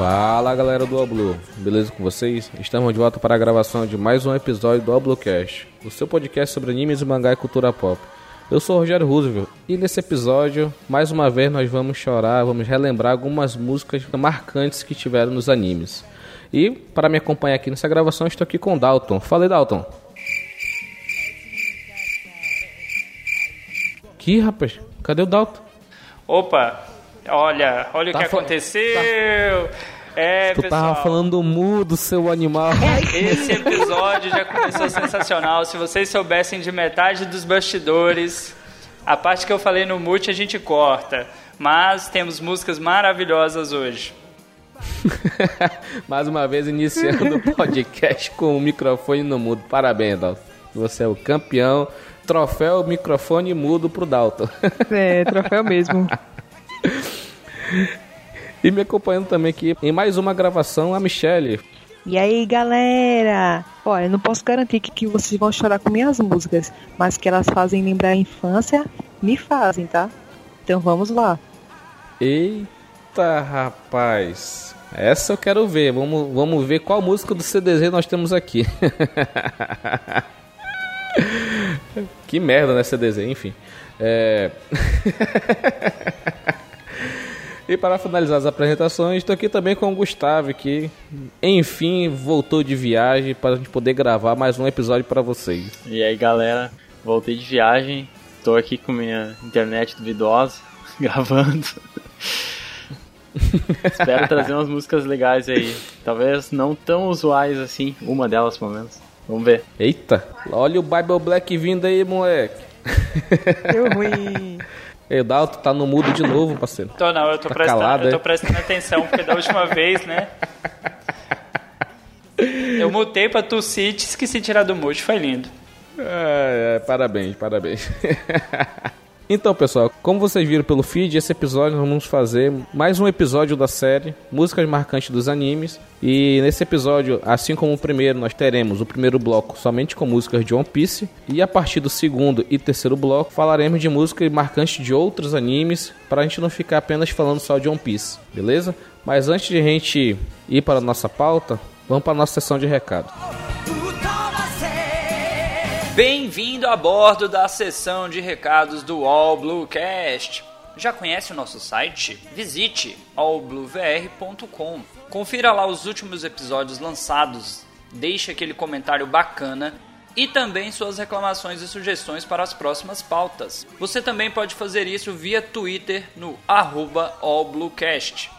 Fala galera do Oblu, beleza com vocês? Estamos de volta para a gravação de mais um episódio do Oblocast, o seu podcast sobre animes, mangá e cultura pop. Eu sou o Rogério Roosevelt e nesse episódio, mais uma vez, nós vamos chorar, vamos relembrar algumas músicas marcantes que tiveram nos animes. E para me acompanhar aqui nessa gravação, estou aqui com o Dalton. Fala aí, Dalton. Que rapaz, cadê o Dalton? Opa, olha, olha Tá o que aconteceu. É, Tu pessoal. tava falando mudo, seu animal. Esse episódio já começou sensacional. Se vocês soubessem de metade dos bastidores, a parte que eu falei no mute a gente corta. Mas temos músicas maravilhosas hoje. Mais uma vez iniciando o podcast com o microfone no mudo. Parabéns, Dalton. Você é o campeão. Troféu microfone mudo pro Dalton. É, troféu mesmo. E me acompanhando também aqui em mais uma gravação, a Michelle. E aí, galera? Olha, eu não posso garantir que, que vocês vão chorar com minhas músicas, mas que elas fazem lembrar a infância, me fazem, tá? Então vamos lá. Eita, rapaz. Essa eu quero ver. Vamos, vamos ver qual música do CDZ nós temos aqui. que merda, né, CDZ? Enfim. É... e para finalizar as apresentações, estou aqui também com o Gustavo, que enfim voltou de viagem para a gente poder gravar mais um episódio para vocês. E aí galera, voltei de viagem, tô aqui com minha internet duvidosa, gravando. Espero trazer umas músicas legais aí. Talvez não tão usuais assim, uma delas pelo menos. Vamos ver. Eita, olha o Bible Black vindo aí, moleque. Eu ruim. Ei, o Dalton tá no mudo de novo, parceiro. Tô não, eu tô, Tá prestando, calado, eu tô é? prestando atenção, porque da última vez, né? Eu mutei pra tossir e esqueci de tirar do mute, foi lindo. É, é, parabéns, parabéns. então, pessoal, como vocês viram pelo feed, esse episódio nós vamos fazer mais um episódio da série Músicas Marcantes dos Animes. E nesse episódio, assim como o primeiro, nós teremos o primeiro bloco somente com músicas de One Piece. E a partir do segundo e terceiro bloco, falaremos de músicas marcantes de outros animes, para a gente não ficar apenas falando só de One Piece, beleza? Mas antes de a gente ir para a nossa pauta, vamos para a nossa sessão de recado. Bem-vindo a bordo da sessão de recados do All Bluecast. Já conhece o nosso site? Visite allbluevr.com. Confira lá os últimos episódios lançados, deixe aquele comentário bacana e também suas reclamações e sugestões para as próximas pautas. Você também pode fazer isso via Twitter no allbluecast.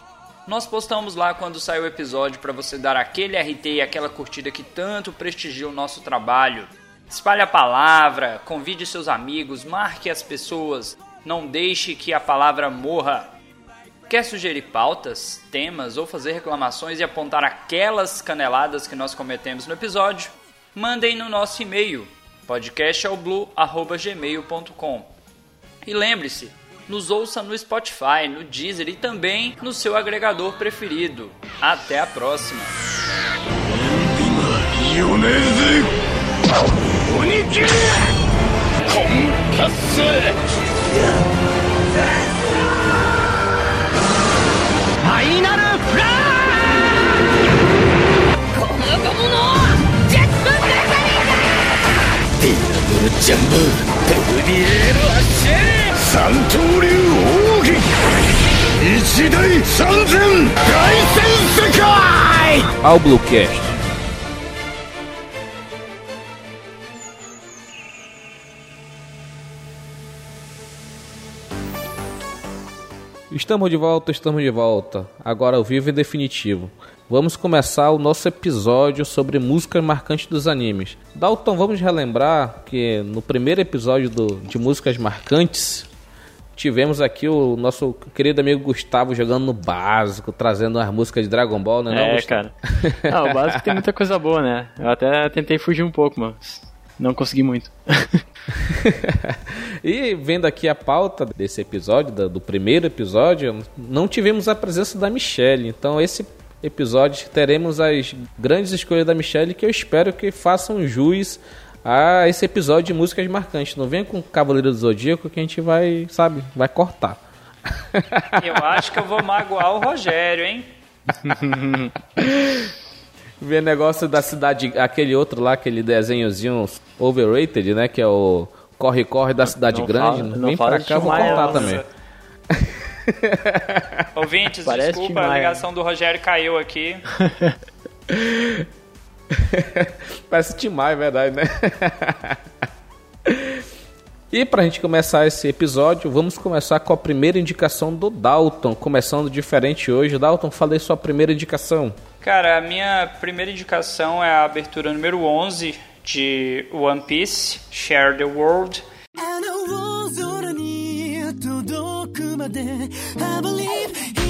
Nós postamos lá quando sai o episódio para você dar aquele RT e aquela curtida que tanto prestigia o nosso trabalho. Espalhe a palavra, convide seus amigos, marque as pessoas, não deixe que a palavra morra. Quer sugerir pautas, temas ou fazer reclamações e apontar aquelas caneladas que nós cometemos no episódio? Mandem no nosso e-mail podcastalblue@gmail.com. E lembre-se, nos ouça no Spotify, no Deezer e também no seu agregador preferido. Até a próxima. 鬼切れコンパスファイナルフラーこのゴムのジェットブレザリーだディアブルジャン。ボトビエールアッシェ三刀流奥義一大三千大戦世界。Ao Bluecast. Estamos de volta, estamos de volta. Agora ao vivo e definitivo. Vamos começar o nosso episódio sobre músicas marcantes dos animes. Dalton, vamos relembrar que no primeiro episódio do- de músicas marcantes tivemos aqui o nosso querido amigo Gustavo jogando no básico, trazendo as músicas de Dragon Ball, né? não, é, Gustavo? cara. Ah, o básico tem muita coisa boa, né? Eu até tentei fugir um pouco, mas não consegui muito. e vendo aqui a pauta desse episódio, do primeiro episódio, não tivemos a presença da Michelle. Então, esse episódio teremos as grandes escolhas da Michelle que eu espero que façam jus a esse episódio de músicas marcantes. Não venha com Cavaleiro do Zodíaco que a gente vai, sabe, vai cortar. Eu acho que eu vou magoar o Rogério, hein? Ver negócio da cidade, aquele outro lá, aquele desenhozinho overrated, né? Que é o corre-corre da cidade Não grande. fala- não Vem fala pra cá, eu vou contar também. Ouvintes, Parece desculpa, Tim a ligação do Rogério caiu aqui. Parece Maia, é verdade, né? e pra gente começar esse episódio, vamos começar com a primeira indicação do Dalton. Começando diferente hoje. Dalton, falei sua primeira indicação. Cara, a minha primeira indicação é a abertura número 11 de One Piece, Share the World. I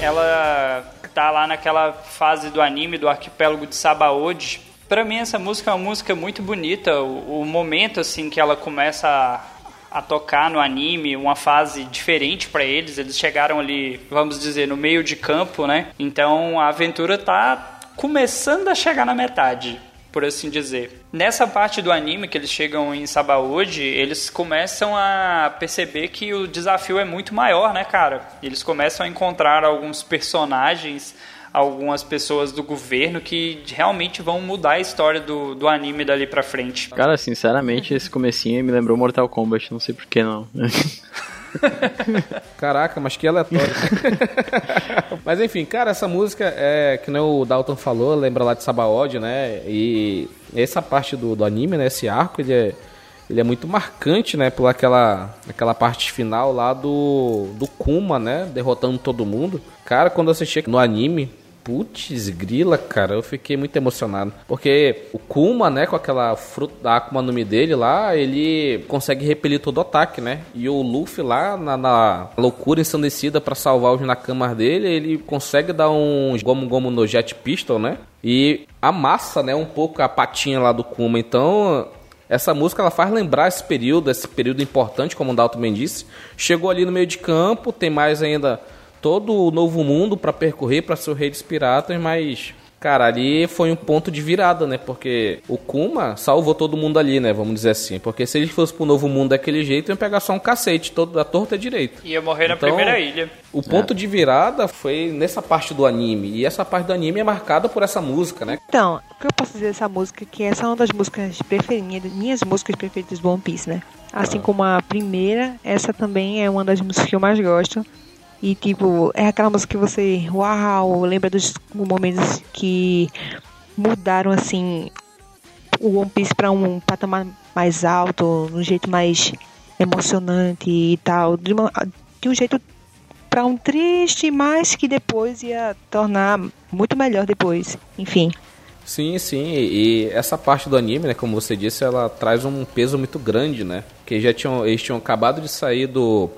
Ela tá lá naquela fase do anime do arquipélago de Sabaody. Pra mim essa música é uma música muito bonita. O, o momento assim que ela começa a, a tocar no anime, uma fase diferente pra eles. Eles chegaram ali, vamos dizer, no meio de campo, né? Então a aventura tá começando a chegar na metade por assim dizer. Nessa parte do anime que eles chegam em Sabaody, eles começam a perceber que o desafio é muito maior, né, cara? Eles começam a encontrar alguns personagens, algumas pessoas do governo que realmente vão mudar a história do, do anime dali pra frente. Cara, sinceramente, esse comecinho me lembrou Mortal Kombat, não sei por que não. Caraca, mas que aleatório. mas enfim, cara, essa música é que nem o Dalton falou, lembra lá de Sabaody, né? E essa parte do, do anime, né? Esse arco, ele é, ele é muito marcante, né? Por aquela, aquela parte final lá do, do Kuma, né? Derrotando todo mundo. Cara, quando eu assisti no anime, Putz, grila, cara, eu fiquei muito emocionado. Porque o Kuma, né, com aquela fruta da Akuma no Mi dele lá, ele consegue repelir todo o ataque, né? E o Luffy lá, na, na loucura ensandecida pra salvar os nakamas dele, ele consegue dar um Gomu Gomu no Jet Pistol, né? E amassa, né, um pouco a patinha lá do Kuma. Então, essa música ela faz lembrar esse período, esse período importante, como o Dalton bem disse. Chegou ali no meio de campo, tem mais ainda todo o novo mundo para percorrer para ser o rei dos piratas, mas cara, ali foi um ponto de virada, né? Porque o Kuma salvou todo mundo ali, né? Vamos dizer assim. Porque se ele fosse pro novo mundo daquele jeito, ia pegar só um cacete, todo da torta é direito. Ia morrer na Então, primeira ilha. O ponto de virada foi nessa parte do anime. E essa parte do anime é marcada por essa música, né? Então, o que eu posso dizer dessa música? Que essa é uma das músicas preferidas, minhas músicas preferidas do One Piece, né? Assim como a primeira, essa também é uma das músicas que eu mais gosto. E tipo, é aquela música que você, uau, lembra dos momentos que mudaram assim o One Piece para um patamar mais alto, um jeito mais emocionante e tal, de, uma, de um jeito para um triste, mas que depois ia tornar muito melhor depois. Enfim. Sim, sim, e essa parte do anime, né, como você disse, ela traz um peso muito grande, né? Porque já tinham, eles tinham acabado de sair do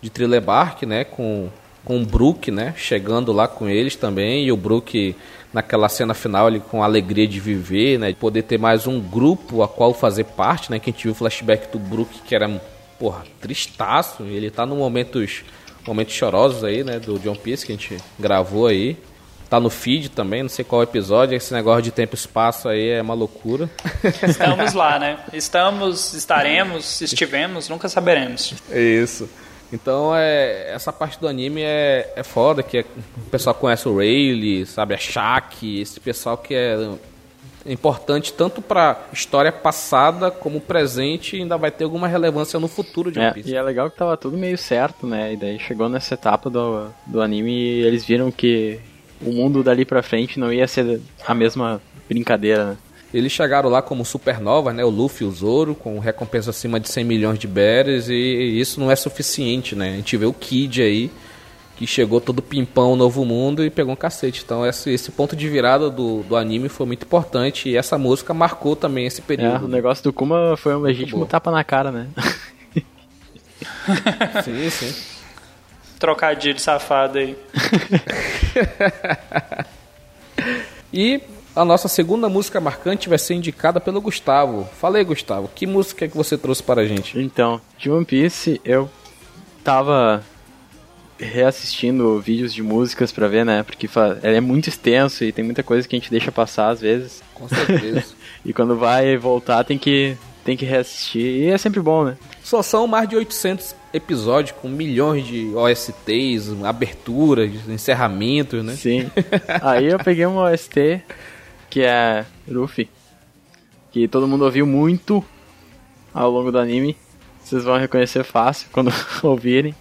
de Thriller Bark, né, com com o Brook, né, chegando lá com eles também, e o Brook naquela cena final ele com a alegria de viver, né, de poder ter mais um grupo a qual fazer parte, né, que a gente viu o flashback do Brook que era, porra, tristaço, ele tá num momentos momentos chorosos aí, né, do John Piece que a gente gravou aí. Tá no feed também, não sei qual episódio, esse negócio de tempo e espaço aí é uma loucura. Estamos lá, né? Estamos, estaremos, estivemos, nunca saberemos. É isso. Então é essa parte do anime é, é foda, que é- o pessoal conhece o Rayleigh, sabe, a Shaq, esse pessoal que é importante tanto pra história passada como presente e ainda vai ter alguma relevância no futuro de One É, Piece. e é legal que tava tudo meio certo, né? E daí chegou nessa etapa do, do anime e eles viram que o mundo dali pra frente não ia ser a mesma brincadeira, né? Eles chegaram lá como supernova, né? O Luffy e o Zoro, com recompensa acima de 100 milhões de berries, e isso não é suficiente, né? A gente vê o Kid aí, que chegou todo pimpão no novo mundo e pegou um cacete. Então esse, esse ponto de virada do, do anime foi muito importante e essa música marcou também esse É, período. o negócio do Kuma foi um legítimo tapa na cara, né? Sim, sim. Trocadilho safado aí. E a nossa segunda música marcante vai ser indicada pelo Gustavo. Fala aí, Gustavo, que música é que você trouxe para a gente? Então, de One Piece eu tava reassistindo vídeos de músicas pra ver, né? Porque é muito extenso e tem muita coisa que a gente deixa passar às vezes. Com certeza. E quando vai voltar tem que tem que reassistir e é sempre bom, né? Só são mais de 800 episódios com milhões de OSTs, aberturas, encerramentos, né? Sim. Aí eu peguei uma OST que é Ruffy, que todo mundo ouviu muito ao longo do anime. Vocês vão reconhecer fácil quando ouvirem.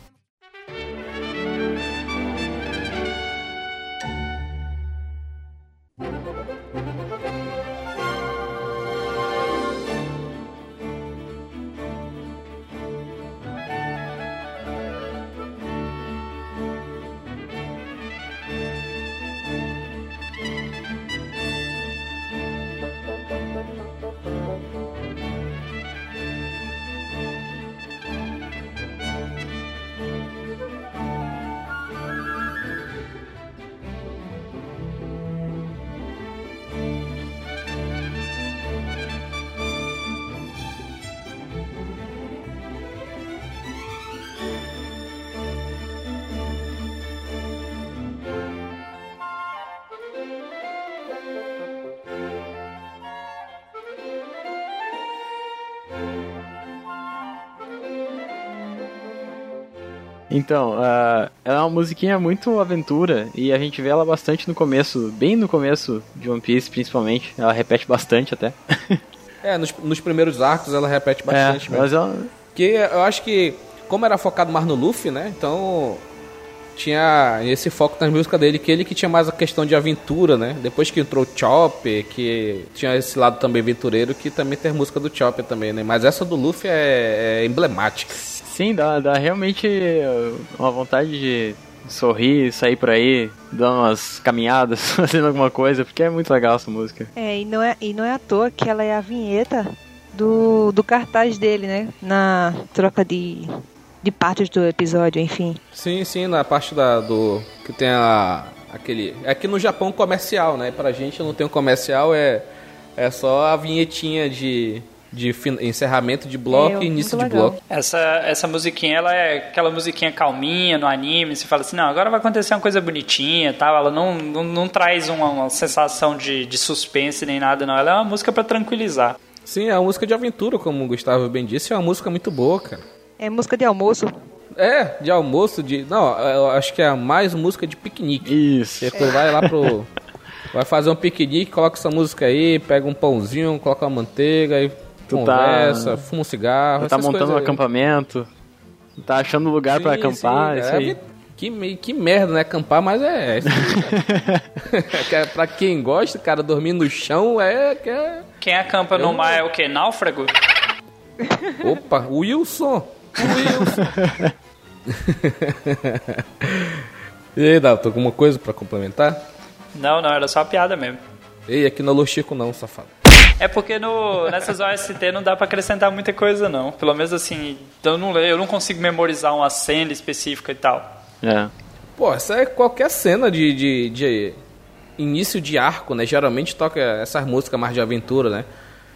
Então, ah, ela é uma musiquinha muito aventura e a gente vê ela bastante no começo, bem no começo de One Piece, principalmente. Ela repete bastante até. É, nos, nos primeiros arcos ela repete bastante é, mesmo. mas ela, Porque eu acho que, como era focado mais no Luffy, né? Então tinha esse foco nas músicas dele, que ele que tinha mais a questão de aventura, né? Depois que entrou o Chopper, que tinha esse lado também aventureiro, que também tem música do Chopper também, né? Mas essa do Luffy é, é emblemática. Sim, dá, dá realmente uh, uma vontade de sorrir, sair por aí, dar umas caminhadas, fazendo alguma coisa, porque é muito legal essa música. É, e não é, e não é à toa que ela é a vinheta do, do cartaz dele, né? Na troca de, de partes do episódio, enfim. Sim, sim, na parte da, do. que tem a. aquele. É que no Japão comercial, né? Pra gente não tem um comercial, é. É só a vinhetinha de. De encerramento de bloco É, e início de bloco. Essa, essa musiquinha, ela é aquela musiquinha calminha no anime. Você fala assim, não, agora vai acontecer uma coisa bonitinha tal. Ela não, não, não traz uma, uma sensação de, de suspense nem nada, não. Ela é uma música pra tranquilizar. Sim, é uma música de aventura, como o Gustavo bem disse, é uma música muito boa, cara. É música de almoço. É, de almoço, de. Não, eu acho que é mais música de piquenique. Isso. Você tu vai lá pro. Vai fazer um piquenique, coloca essa música aí, pega um pãozinho, coloca uma manteiga e Tu tá- conversa, fuma um cigarro. tá essas montando um acampamento, tá achando lugar pra Sim, acampar, sim, isso é, aí. Que, que merda, né? Acampar, mas é. é é pra quem gosta, cara, dormir no chão é. Que é... Quem acampa no Eu- mar é o quê? Náufrago? Opa, Wilson! Wilson! e aí, Dalton, alguma coisa pra complementar? Não, não, era só uma piada mesmo. Ei, aqui não é não, safado. É porque no, nessas OST não dá pra acrescentar muita coisa, não. Pelo menos assim, eu não, eu não consigo memorizar uma cena específica e tal. É. Pô, essa é qualquer cena de, de, de início de arco, né? Geralmente toca essas músicas mais de aventura, né?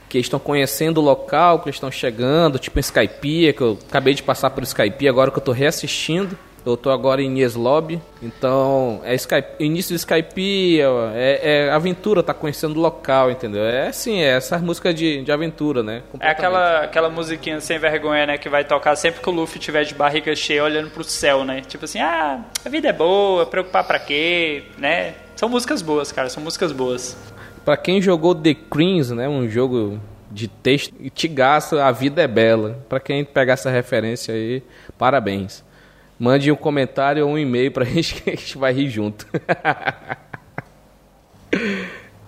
Que eles estão conhecendo o local, que eles estão chegando, tipo em Skypiea, que eu acabei de passar por Skypiea, agora que eu tô reassistindo. Eu tô agora em Yes Lobby, então é Skype, início de Skypiea, é, é aventura, tá conhecendo o local, entendeu? É assim, é essas músicas de, de aventura, né? É aquela, aquela musiquinha sem vergonha, né? Que vai tocar sempre que o Luffy tiver de barriga cheia olhando pro céu, né? Tipo assim, ah, a vida é boa, preocupar pra quê, né? São músicas boas, cara, são músicas boas. Pra quem jogou The Creams, né, um jogo de texto, e te gasta, a vida é bela. Pra quem pegar essa referência aí, parabéns. Mande um comentário ou um e-mail pra gente que a gente vai rir junto.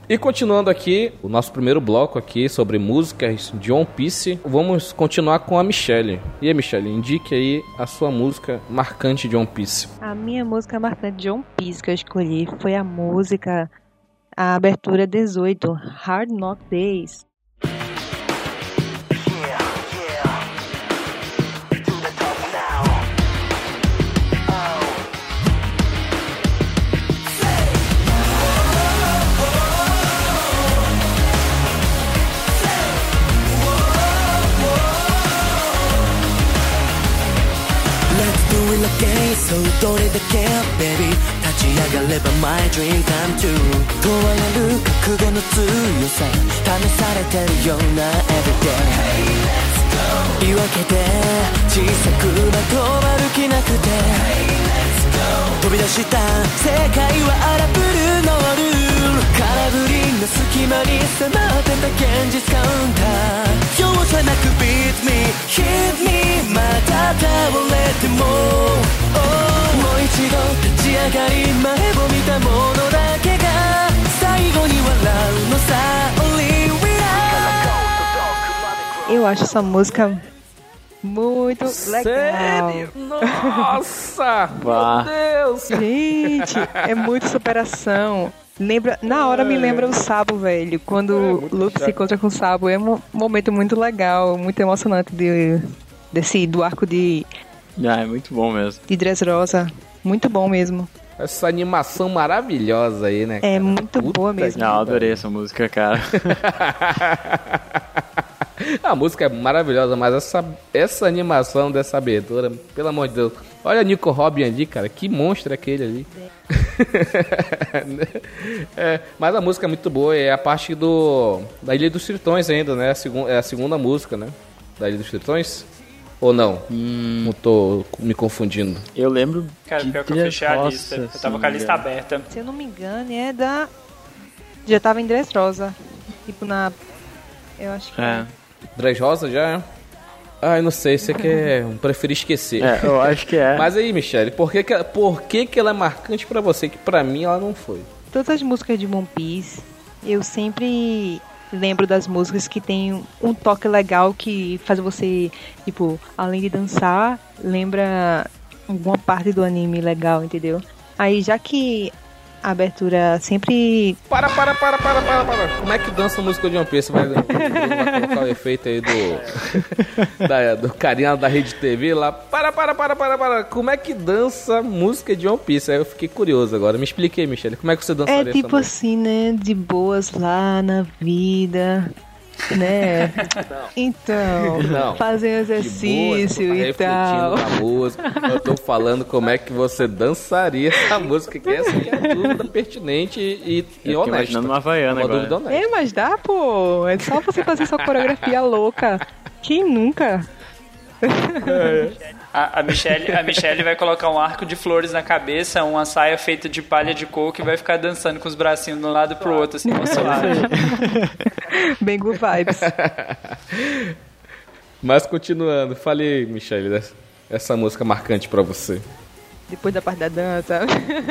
E continuando aqui, o nosso primeiro bloco aqui sobre músicas de One Piece, vamos continuar com a Michelle. E aí, Michelle, indique aí a sua música marcante de One Piece. A minha música marcante de One Piece que eu escolhi foi a música, a abertura 18, Hard Knock Days. Let's do it again そうどれだけ baby 立ち上がれば my dream come true 問われる覚悟の強さ試されてるような everyday 言い訳で小さくまとまる気なくて。飛び出した世界は荒ぶるノール。空振りの隙間に迫ってた現実カウンター容赦なく beat me hit me また倒れても、oh もう一度立ち上がり前を見たものだけが最後に笑うのさ Only we are Eu acho essa música muito legal. Sério? Nossa! Bah. Meu Deus! Gente, é muita superação. Lembra, na hora me lembra o Sabo, velho. Quando o Luke se encontra com o Sabo, é um momento muito legal, muito emocionante de, desse, do arco de, Ah, é muito bom mesmo. de Dressrosa. Muito bom mesmo. Essa animação maravilhosa aí, né? É cara? muito Puta boa mesmo. Não, eu adorei essa música, cara. A música é maravilhosa, mas essa, essa animação dessa abertura, pelo amor de Deus. Olha o Nico Robin ali, cara. Que monstro é aquele ali. É, mas a música é muito boa. É a parte do da Ilha dos Tritões ainda, né? A segun, é a segunda música, né? Da Ilha dos Tritões. Ou não? Não tô me confundindo. Eu lembro. Cara, pior que eu fechei a lista. Eu tava com a lista aberta. Se eu não me engano, é da. Já tava em Dressrosa. Tipo na. Eu acho que. É. Dress Rosa já? Ai, não sei. Você quer. Preferi esquecer. É, eu acho que é. Mas aí, Michele, por que, que, por que, que ela é marcante pra você? Que pra mim ela não foi. Todas as músicas de One Piece, eu sempre lembro das músicas que tem um toque legal que faz você, tipo, além de dançar, lembra alguma parte do anime legal, entendeu? Aí já que a abertura sempre Para, para, para, para, para, para. Como é que dança a música de One Piece? Vai, vai colocar o efeito aí do. da, do carinha da Rede TV lá. Para, para, para, para, para. Como é que dança música de One Piece? Aí eu fiquei curioso agora. Me explique aí, Michele. Como é que você dançaria é tipo assim, né, de boas lá na vida, né? Então, Não. fazer um boa, exercício tá e tal. na música. Eu tô falando como é que você dançaria essa música, que essa que é a dúvida pertinente e, e honesta. imaginando uma Havaiana uma agora. dúvida honesta. É, mas dá, pô. É só você fazer sua coreografia louca. Quem nunca? A, a, Michelle, a Michelle vai colocar um arco de flores na cabeça, uma saia feita de palha de coco e vai ficar dançando com os bracinhos de um lado pro outro, assim, suave. Bem good vibes. Mas continuando, falei, Michele, dessa, essa música marcante pra você. Depois da parte da dança.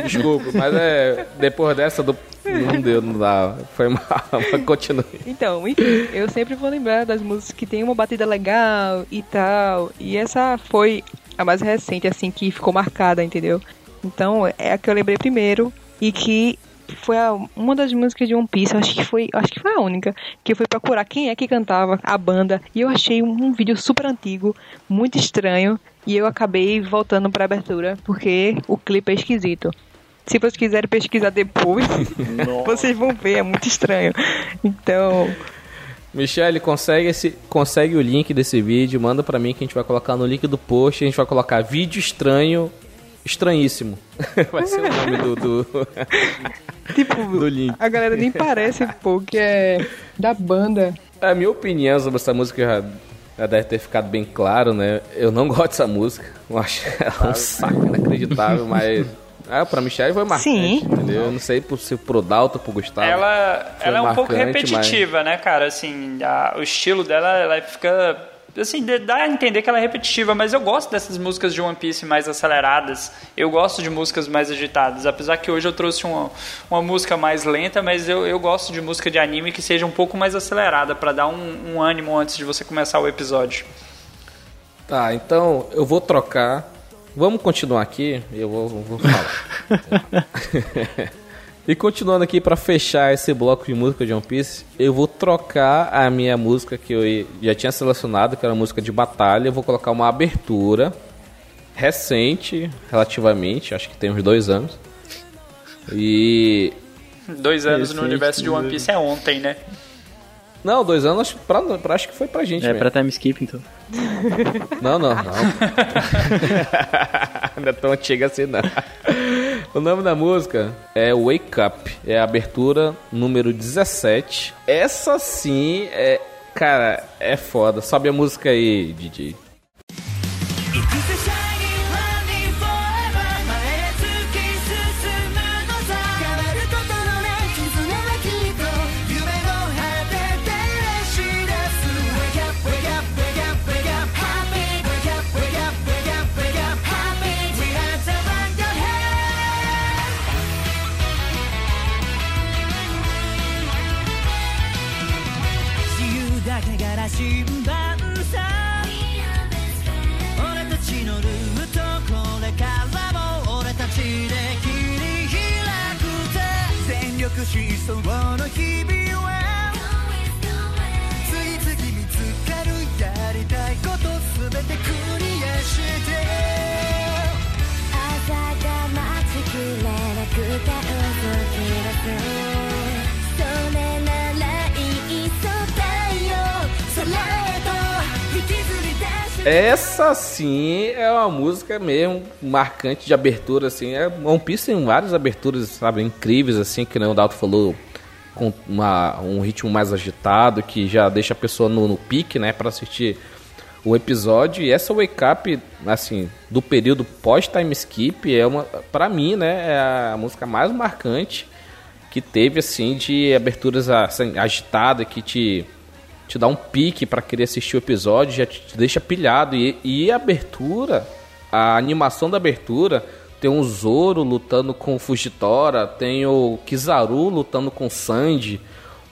Desculpa, mas é. Depois dessa do. Não deu, não dá. Foi mal, mas continue. Então, enfim, eu sempre vou lembrar das músicas que tem uma batida legal e tal. E essa foi a mais recente, assim, que ficou marcada, entendeu? Então, é a que eu lembrei primeiro e que foi a- uma das músicas de One Piece, acho que foi, acho que foi a única, que eu fui procurar quem é que cantava a banda e eu achei um, um vídeo super antigo, muito estranho, e eu acabei voltando pra abertura porque o clipe é esquisito. Se vocês quiserem pesquisar depois, vocês vão ver, é muito estranho. Então, Michele, consegue, esse, consegue o link desse vídeo, manda pra mim que a gente vai colocar no link do post. A gente vai colocar vídeo estranho, estranhíssimo. Vai ser o nome do, do, tipo, do link. a galera nem parece, pô, que é da banda. A minha opinião sobre essa música já, já deve ter ficado bem claro, né? Eu não gosto dessa música. Eu acho ela um saco inacreditável, mas. Ah, pra Michelle foi marcante, Sim. entendeu? Eu não sei se pro Dalton, pro Gustavo. Ela, ela é um pouco marcante, repetitiva, né, cara? Assim, a- o estilo dela, ela fica assim, dá a entender que ela é repetitiva, mas eu gosto dessas músicas de One Piece mais aceleradas. Eu gosto de músicas mais agitadas. Apesar que hoje eu trouxe uma, uma música mais lenta, mas eu, eu gosto de música de anime que seja um pouco mais acelerada, pra dar um, um ânimo antes de você começar o episódio. Tá, então eu vou trocar. Vamos continuar aqui, eu vou, vou falar. e continuando aqui pra fechar esse bloco de música de One Piece, eu vou trocar a minha música que eu já tinha selecionado, que era a música de batalha. Eu vou colocar uma abertura recente, relativamente, acho que tem uns dois anos. E Dois anos no Recente, universo de One? Piece é ontem, né? não, dois anos pra, pra- acho que foi pra gente É mesmo. pra time skip, então. Não, não, não. não é tão antiga assim, não. O nome da música é Wake Up. É a abertura número 17. Essa sim é. Cara, é foda. Sobe a música aí, DJ. Essa sim é uma música mesmo marcante de abertura, assim. É, One Piece tem várias aberturas, sabe, incríveis, assim, que o Dalton falou, com uma, um ritmo mais agitado, que já deixa a pessoa no, no pique, né, pra assistir o episódio. E essa Wake Up, assim, do período pós-time skip, é uma, pra mim, né, é a música mais marcante que teve, assim, de aberturas assim, agitadas, que te te dá um pique pra querer assistir o episódio, já te te deixa pilhado. E, e a abertura, a animação da abertura, tem o Zoro lutando com o Fujitora, tem o Kizaru lutando com o Sanji,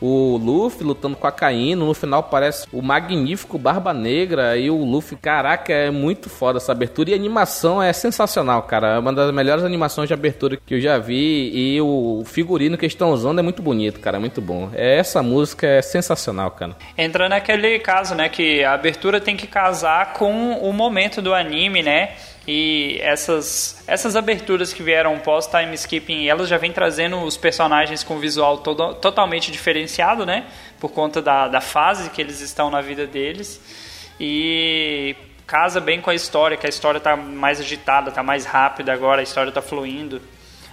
o Luffy lutando com a Kaino, no final parece o magnífico Barba Negra e o Luffy, caraca, é muito foda essa abertura e a animação é sensacional, cara, é uma das melhores animações de abertura que eu já vi e o figurino que eles estão usando é muito bonito, cara, muito bom. É, essa música é sensacional, cara. Entra naquele caso, né, que a abertura tem que casar com o momento do anime, né? E essas, essas aberturas que vieram pós-time skipping, elas já vêm trazendo os personagens com visual todo, totalmente diferenciado, né? Por conta da, da fase que eles estão na vida deles. E casa bem com a história, que a história tá mais agitada, tá mais rápida agora, a história tá fluindo.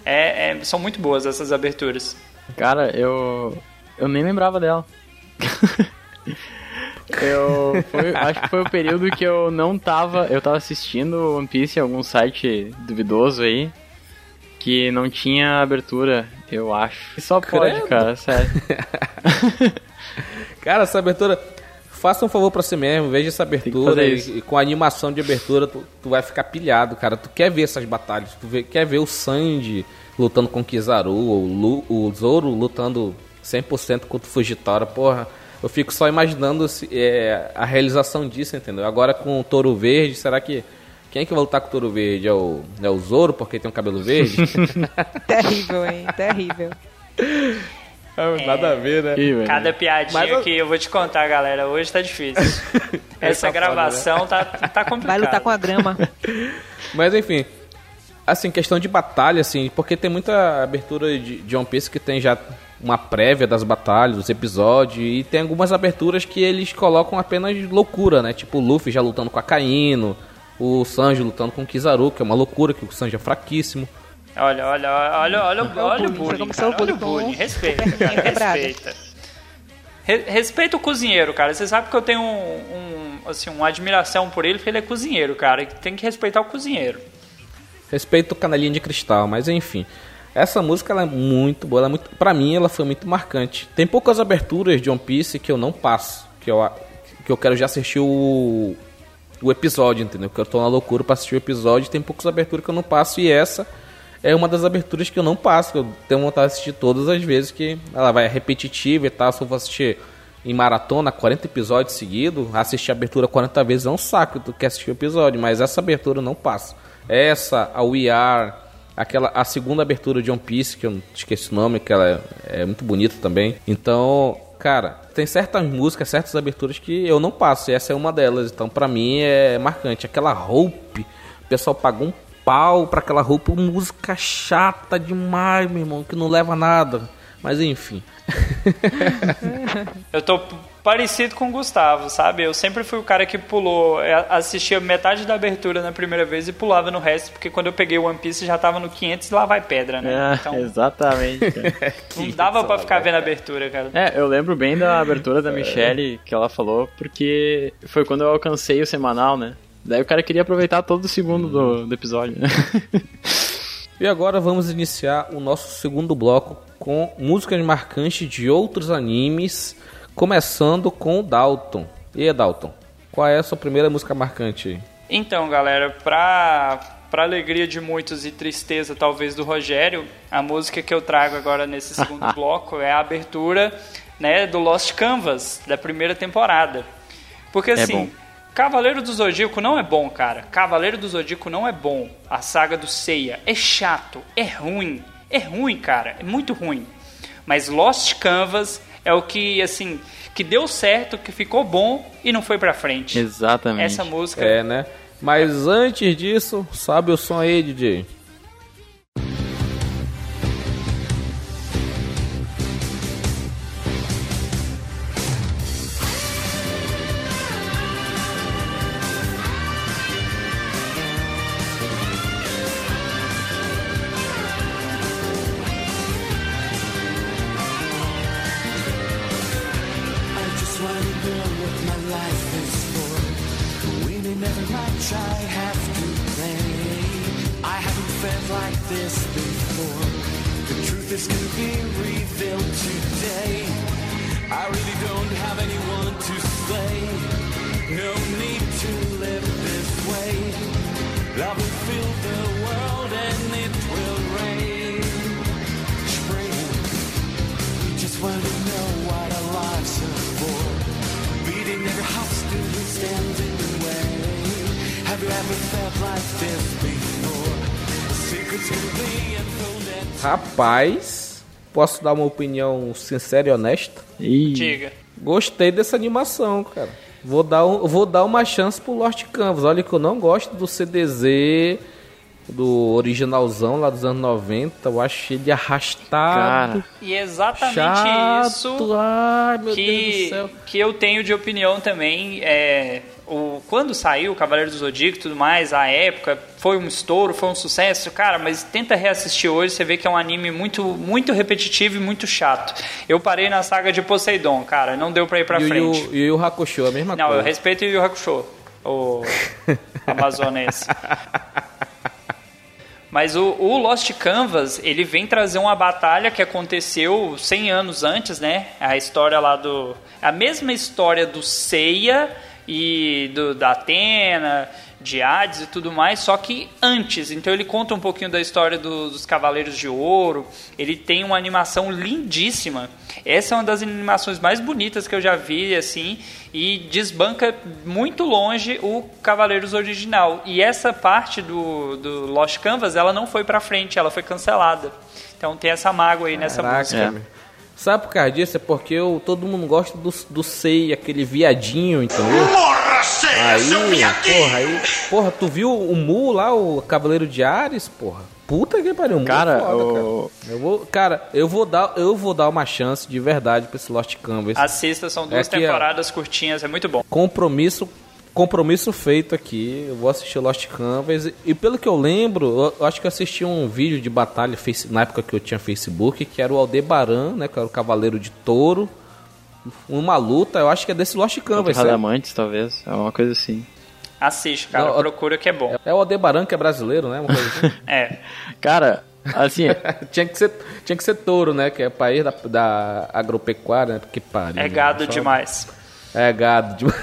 É, é- são muito boas essas aberturas. Cara, eu. Eu nem lembrava dela. eu. foi- acho que foi o período que eu não tava. Eu tava assistindo One Piece em algum site duvidoso aí. Que não tinha abertura, eu acho. Só pode, Credo. cara, sério. Cara, essa abertura. Faça um favor pra si mesmo, veja essa abertura e, e com a animação de abertura tu, tu vai ficar pilhado, cara. Tu quer ver essas batalhas, tu vê- quer ver o Sanji lutando com o Kizaru, o, Lu- o Zoro lutando 100% contra o Fujitora, porra. Eu fico só imaginando se- é, a realização disso, entendeu? Agora com o Touro Verde, será que. Quem é que vai lutar com o Touro Verde? É o, é o Zoro, porque tem um cabelo verde? Terrível, hein? Terrível. Nada a ver, né? Ih. Cada piadinha eu- que eu vou te contar, galera, hoje tá difícil. Essa tá foda, gravação tá, tá complicada. Vai lutar com a grama. Mas enfim, assim, questão de batalha, assim, porque tem muita abertura de, de One Piece que tem já uma prévia das batalhas, dos episódios, e tem algumas aberturas que eles colocam apenas loucura, né? Tipo o Luffy já lutando com a Kaino, o Sanji lutando com o Kizaru, que é uma loucura, que o Sanji é fraquíssimo. Olha, olha, olha, olha, o- olha o bullying, cara, olha o bullying Respeita, cara, respeita. Re- respeita o cozinheiro, cara. Você sabe que eu tenho um, um, assim, uma admiração por ele, porque ele é cozinheiro, cara. e Tem que respeitar o cozinheiro. Respeito o canelinha de cristal, mas enfim. Essa música ela é muito boa, ela é muito, pra mim ela foi muito marcante. Tem poucas aberturas de One Piece que eu não passo, que eu que eu quero já assistir o, o episódio, entendeu? Que eu tô na loucura pra assistir o episódio. Tem poucas aberturas que eu não passo e essa é uma das aberturas que eu não passo. Que eu tenho vontade de assistir todas as vezes que ela vai repetitiva e tal. Se eu vou assistir em maratona 40 episódios seguidos, assistir a abertura 40 vezes é um saco. Tu quer assistir o episódio, mas essa abertura não passo. Essa, a We Are, aquela, a segunda abertura de One Piece, que eu esqueci o nome, que ela é, é muito bonita também. Então, cara, tem certas músicas, certas aberturas que eu não passo, e essa é uma delas. Então, pra mim é marcante. Aquela roupa, o pessoal pagou um pau pra aquela roupa, música chata demais, meu irmão, que não leva a nada. Mas enfim. Eu tô parecido com o Gustavo, sabe? Eu sempre fui o cara que pulou, é, assistia metade da abertura na primeira vez e pulava no resto, porque quando eu peguei o One Piece já tava no 500 e lá vai pedra, né? É, Então exatamente. cara. não dava pra ficar vendo a abertura, cara. É, eu lembro bem da abertura da Michelle que ela falou, porque foi quando eu alcancei o semanal, né? Daí o cara queria aproveitar todo o segundo do, do episódio, né? E agora vamos iniciar o nosso segundo bloco com músicas marcantes de outros animes, começando com o Dalton. E aí, Dalton, qual é a sua primeira música marcante aí? Então, galera, pra, pra alegria de muitos e tristeza talvez do Rogério, a música que eu trago agora nesse segundo bloco é a abertura né, do Lost Canvas, da primeira temporada. Porque assim, bom. Cavaleiro do Zodíaco não é bom, cara. Cavaleiro do Zodíaco não é bom. A saga do Seiya é chato, é ruim. É ruim, cara, é muito ruim. Mas Lost Canvas é o que, assim, que deu certo, que ficou bom e não foi pra frente. Exatamente. Essa música É, né? Mas antes disso, sabe o som aí, DJ? Posso dar uma opinião sincera e honesta? Ih, Diga. Gostei dessa animação, cara. Vou dar, um- vou dar uma chance pro Lost Canvas. Olha que eu não gosto do CDZ, do originalzão lá dos anos 90. Eu acho ele arrastado. Cara, E é exatamente chato. isso Ai, meu Deus do que, céu. que eu tenho de opinião também. É, o, quando saiu o Cavaleiro do Zodíaco e tudo mais, a época, foi um estouro, foi um sucesso. Cara, mas tenta reassistir hoje, você vê que é um anime muito, muito repetitivo e muito chato. Eu parei na saga de Poseidon, cara, não deu pra ir pra E o frente. Yu- e o Hakusho, a mesma Não, eu coisa. respeito o Yu Hakusho, o amazonense. Mas o, o Lost Canvas, ele vem trazer uma batalha que aconteceu 100 anos antes, né? A história lá do... A mesma história do Seiya e do, da Atena, de Hades e tudo mais, só que antes. Então ele conta um pouquinho da história do- dos Cavaleiros de Ouro. Ele tem uma animação lindíssima. Essa é uma das animações mais bonitas que eu já vi, assim, e desbanca muito longe o Cavaleiros original. E essa parte do, do Lost Canvas, ela não foi pra frente, ela foi cancelada. Então tem essa mágoa aí nessa Caraca, música. É. Sabe por causa disso? É porque eu, todo mundo gosta do, do Sei, aquele viadinho, entendeu? Aí, porra, aí. Porra, tu viu o Mu lá, o Cavaleiro de Ares, porra? Puta que pariu, Mu é cara, foda, o... cara. Eu vou, cara, eu vou dar, eu vou dar uma chance de verdade pra esse Lost Canvas. Assista, são duas É que, ó, temporadas curtinhas, é muito bom. Compromisso, compromisso feito aqui. Eu vou assistir Lost Canvas e pelo que eu lembro, eu, acho que eu assisti um vídeo de batalha na época que eu tinha Facebook, que era o Aldebaran, né, que era o Cavaleiro de Touro. Uma luta, eu acho que é desse Lost Canvas. Radamantes, talvez. É uma coisa assim. Assiste, cara, Não, procura que é bom. É o Aldebaran que é brasileiro, né? Uma coisa assim. É. Cara, assim, tinha, que ser, tinha que ser touro, né? Que é país da, da agropecuária, né? Porque pariu. É né? gado Só- demais. É gado. De...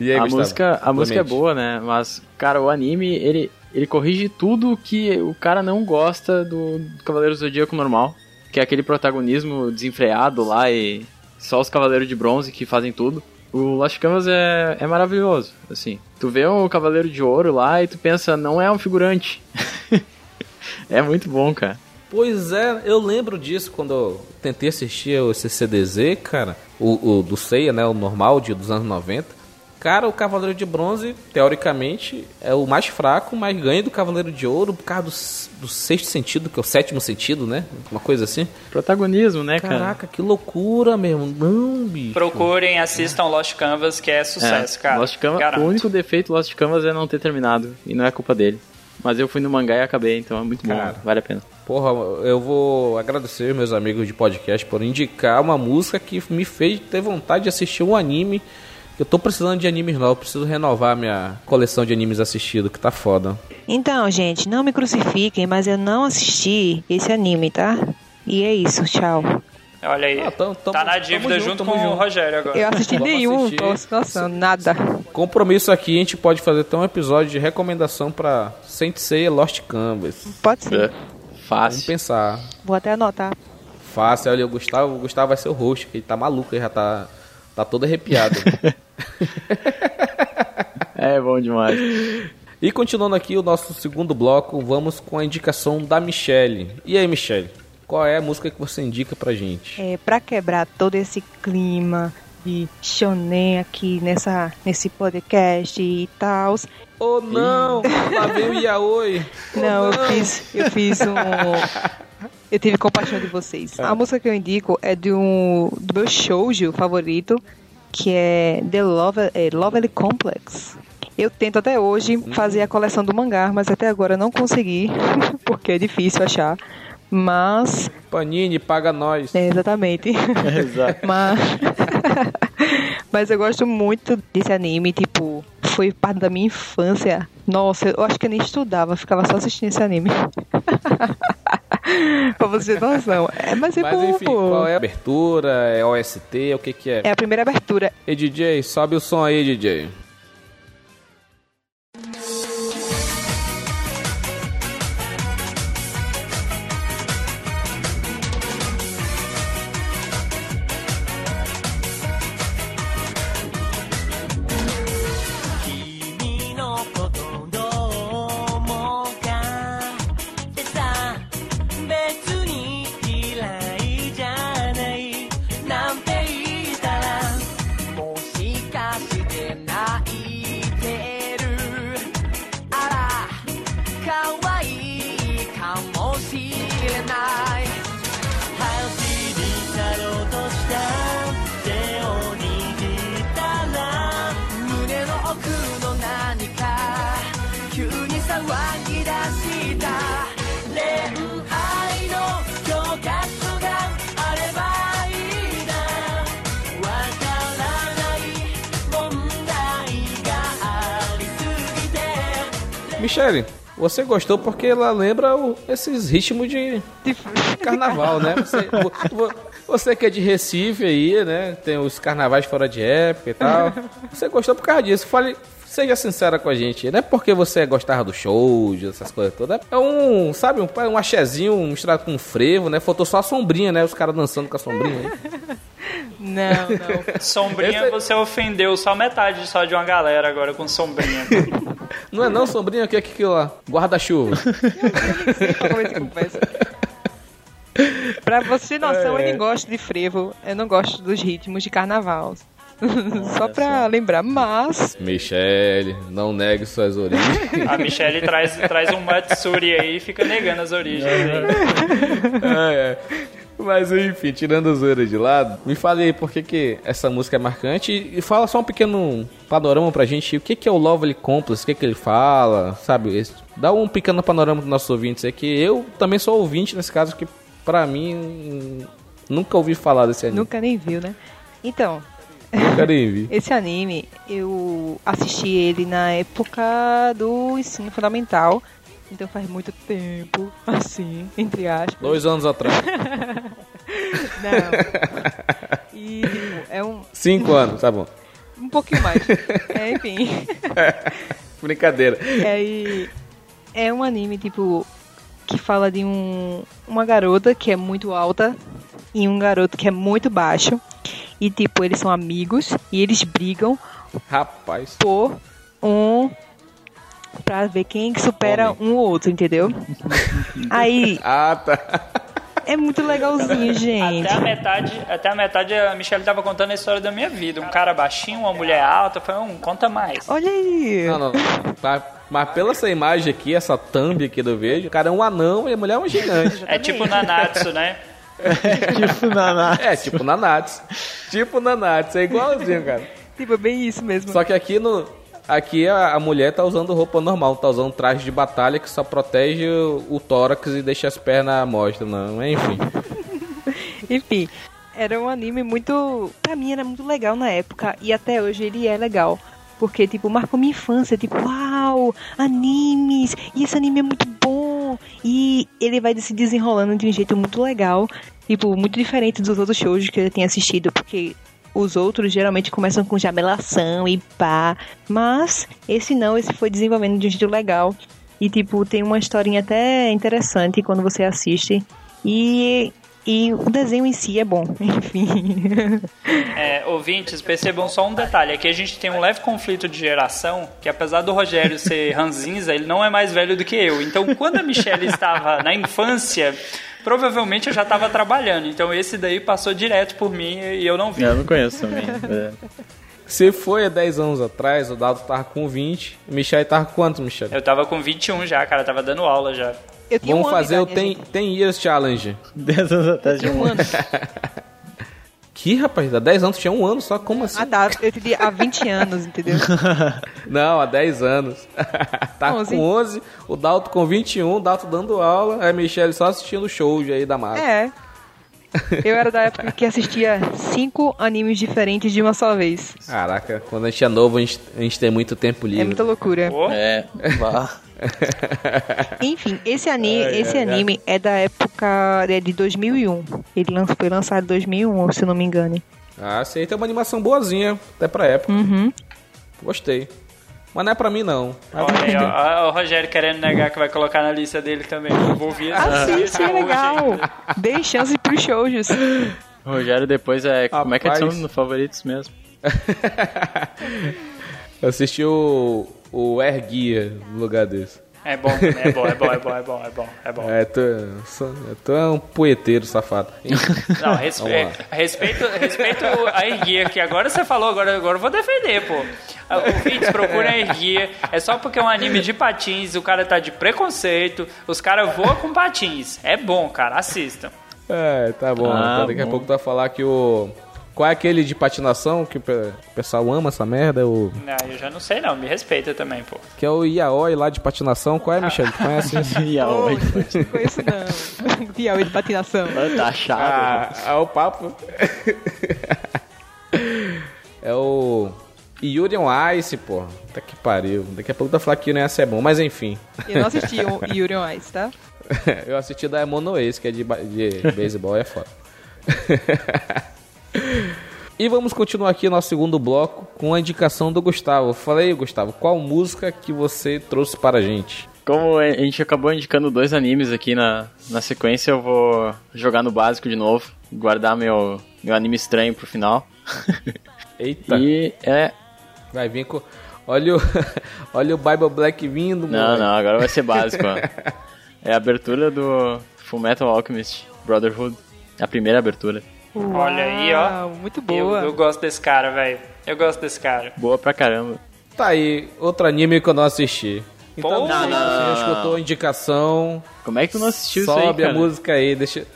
e aí, a Gustavo? música, a música é boa, né? Mas, cara, o anime, ele, ele corrige tudo que o cara não gosta do, do Cavaleiro do Zodíaco normal. Que é aquele protagonismo desenfreado lá e só os Cavaleiros de Bronze que fazem tudo. O Lost Canvas é, é maravilhoso, assim. Tu vê o Cavaleiro de Ouro lá e tu pensa, não é um figurante. é muito bom, cara. Pois é, eu lembro disso quando eu tentei assistir o CCDZ, cara. O, o do Seiya, né? O normal de, dos anos 90. Cara, o Cavaleiro de Bronze, teoricamente, é o mais fraco, mas ganha do Cavaleiro de Ouro por causa do, do sexto sentido, que é o sétimo sentido, né? Uma coisa assim. Protagonismo, né, cara? Caraca, que loucura mesmo. Não, bicho. Procurem, assistam Lost Canvas, que é sucesso, É, cara. Lost Canvas, o único defeito do Lost Canvas é não ter terminado. E não é culpa dele. Mas eu fui no mangá e acabei, então é muito bom, Cara. vale a pena. Porra, eu vou agradecer meus amigos de podcast por indicar uma música que me fez ter vontade de assistir um anime. Eu tô precisando de animes novos, preciso renovar minha coleção de animes assistidos, que tá foda. Então, gente, não me crucifiquem, mas eu não assisti esse anime, tá? E é isso, tchau. Olha aí. Ah, tamo- tamo- tá na dívida junto, junto com o junto. Rogério agora. Eu assisti Vamos nenhum, assistir. tô situação, nada. Compromisso aqui, a gente pode fazer até um episódio de recomendação pra Saint Seiya Lost Canvas. Pode ser. É. Vamos Fácil. pensar. Vou até anotar. Fácil, olha, o Gustavo, o Gustavo vai ser o host, que ele tá maluco, ele já tá, tá todo arrepiado. É bom demais. E continuando aqui o nosso segundo bloco, vamos com a indicação da Michelle. E aí, Michelle, qual é a música que você indica pra gente? É, pra quebrar todo esse clima de shonen aqui nessa, nesse podcast e tal. Oh não! Lá vem o Yaoi! Oh, Não, eu fiz, eu fiz um. Eu tive compaixão de vocês. A música que eu indico é de um do meu shoujo favorito, que é The Love, é, Lovely Complex. Eu tento até hoje fazer a coleção do mangá, mas até agora não consegui, porque é difícil achar. Mas, Panini, paga nós. é, exatamente. Exato. Mas, mas eu gosto muito desse anime, tipo, foi parte da minha infância. Nossa, eu acho que eu nem estudava, ficava só assistindo esse anime. pra você ter noção. É, mas é Mas bom, enfim, pô. qual é a abertura? É OST? O que que é? É a primeira abertura. Ei, DJ, sobe o som aí, DJ.「você gostou porque ela lembra o- esses ritmos de carnaval, né? Você, vo- vo- você que é de Recife aí, né? Tem os carnavais fora de época e tal. Você gostou por causa disso. Fale, seja sincera com a gente. Não é porque você gostava do show, essas coisas todas. É um, sabe, um, um axézinho misturado com um frevo, né? Faltou só a sombrinha, né? Os caras dançando com a sombrinha. aí. Não, não. Sombrinha, Esse- você ofendeu só metade só de uma galera agora com sombrinha. Não é não, sombrinha? O que é que aquilo lá? Guarda-chuva. Pra você noção, É. eu nem gosto de frevo. Eu não gosto dos ritmos de carnaval. Só pra lembrar, mas Michelle, não negue suas origens. A Michelle traz, traz um Matsuri aí e fica negando as origens. aí. Ah, é. Mas enfim, tirando as zoeiras de lado, me fale aí por que, que essa música é marcante e fala só um pequeno panorama pra gente. O que, que é o Lovely Complex, o que, que ele fala, sabe? Dá um pequeno panorama dos nossos ouvintes aqui. Eu também sou ouvinte nesse caso, que pra mim hum, nunca ouvi falar desse anime. nunca nem viu, né? Então, Esse anime, eu assisti ele na época do ensino fundamental. Então faz muito tempo, assim, entre aspas. Dois anos atrás. Não. E um, Cinco anos, tá bom. um pouquinho mais. É, enfim. Brincadeira. É, e é um anime, tipo, que fala de um, uma garota que é muito alta e um garoto que é muito baixo. E, tipo, eles são amigos e eles brigam Rapaz. por um. pra ver quem que supera um ou outro, entendeu? Aí, Ah, tá. é muito legalzinho, gente. Até a metade, até a metade a Michelle tava contando a história da minha vida. Um cara baixinho, uma mulher alta, foi um, conta mais. Olha aí. Não, não. Tá- Mas pela essa imagem aqui, essa thumb aqui do vídeo, o cara é um anão e a mulher é um gigante. É tipo Nanatsu, né? tipo, Naná. É, tipo Nanatsu. Tipo Nanatsu, é igualzinho, cara. Tipo, é bem isso mesmo. Só que aqui no. Aqui a, a mulher tá usando roupa normal, tá usando traje de batalha que só protege o, o tórax e deixa as pernas à mostra, não. Enfim. Enfim, era um anime muito. Pra mim era muito legal na época e até hoje ele é legal. Porque, tipo, marcou minha infância. Tipo, uau, animes! E esse anime é muito bom! E ele vai se desenrolando de um jeito muito legal. Tipo, muito diferente dos outros shows que eu tenho assistido. Porque os outros geralmente começam com jamelação e pá. Mas esse não, esse foi desenvolvendo de um jeito legal. E, tipo, tem uma historinha até interessante quando você assiste. E, e o desenho em si é bom, enfim. É, ouvintes, percebam só um detalhe. Aqui a gente tem um leve conflito de geração, que apesar do Rogério ser ranzinza, ele não é mais velho do que eu. Então, quando a Michelle estava na infância, provavelmente eu já estava trabalhando. Então, esse daí passou direto por mim e eu não vi. Eu não conheço também. É. Se foi há 10 anos atrás, o Dado tava com 20. O Michel tava com quanto, Michel? Eu tava com 21 já, cara, tava dando aula já. Eu tinha Vamos um fazer o Ten, gente. Ten Years Challenge. 10 anos atrás de Tinha um ano. Que, rapaz? Há 10 anos tinha um ano só? Como assim? Ah, tá. Eu entendi há 20 anos, entendeu? Não, há 10 anos. tá 11. com 11, o Dalton com 21, o Dalton dando aula, a Michelle só assistindo o show aí da Marvel. É. Eu era da época que assistia cinco animes diferentes de uma só vez. Caraca, quando a gente é novo, a gente, a gente tem muito tempo É livre. muita loucura. Pô, É, vá. Enfim, esse anime, esse anime é da época é de 2001. Ele foi lançado em 2001, se eu não me engano. Ah, sim, tem uma animação boazinha, até pra época. Uhum. Gostei. Mas não é pra mim, não. Olha aí, ó, ó, o Rogério querendo negar que vai colocar na lista dele também. Eu vou ouvir essa Ah, sim, sim, é legal. Dei chance pros shows. O Rogério depois é. Como é que Rapaz. são no favoritos mesmo? Eu assisti o, o Air Guia no lugar desse. É bom, é bom, é bom, é bom, é bom, é bom, é bom. É, tu, tu é um poeteiro safado. Não, respe- respeito, respeito a Erguia, que agora você falou, agora, agora eu vou defender, pô. Ah, Ouvintes, procura a Erguia. É só porque é um anime de patins, o cara tá de preconceito, os caras voam com patins. É bom, cara, assistam. É, tá bom. Ah, Então daqui a bom. pouco tu vai falar que o. Qual é aquele de patinação que o pe- o pessoal ama essa merda? O... Ah, eu já não sei não, me respeita também, pô. Que é o Yaoi lá de patinação. Qual é, Michel? Tu conhece isso? E a Oh, oi. não conheço não. Piauí de patinação. Tá chato. Ah, é o papo. é o. Yuri on Ice, pô. Tá que pariu. Daqui a pouco vai falar que Yuri on Ice é bom, mas enfim. Eu não assisti o Yuri on Ice, tá? Eu assisti da Mono Ace, que é de, de beisebol, é foda. E vamos continuar aqui nosso segundo bloco com a indicação do Gustavo. Falei, Gustavo, qual música que você trouxe para a gente? Como a gente acabou indicando dois animes aqui na, na sequência, eu vou jogar no básico de novo, guardar meu, meu anime estranho pro final. Eita, E é. vai vir com. Olha o, olha o Bible Black vindo, Não, moleque. não, agora vai ser básico, ó. É a abertura do Full Metal Alchemist Brotherhood. A primeira abertura. Olha aí, ó. Uau, Muito Eu, boa. eu gosto desse cara, velho. Eu gosto desse cara. Boa pra caramba. Tá aí, outro anime que eu não assisti. Então, Pô, você não, não, escutou a indicação, Como é que tu não assistiu isso aí, sobe a música aí, deixa,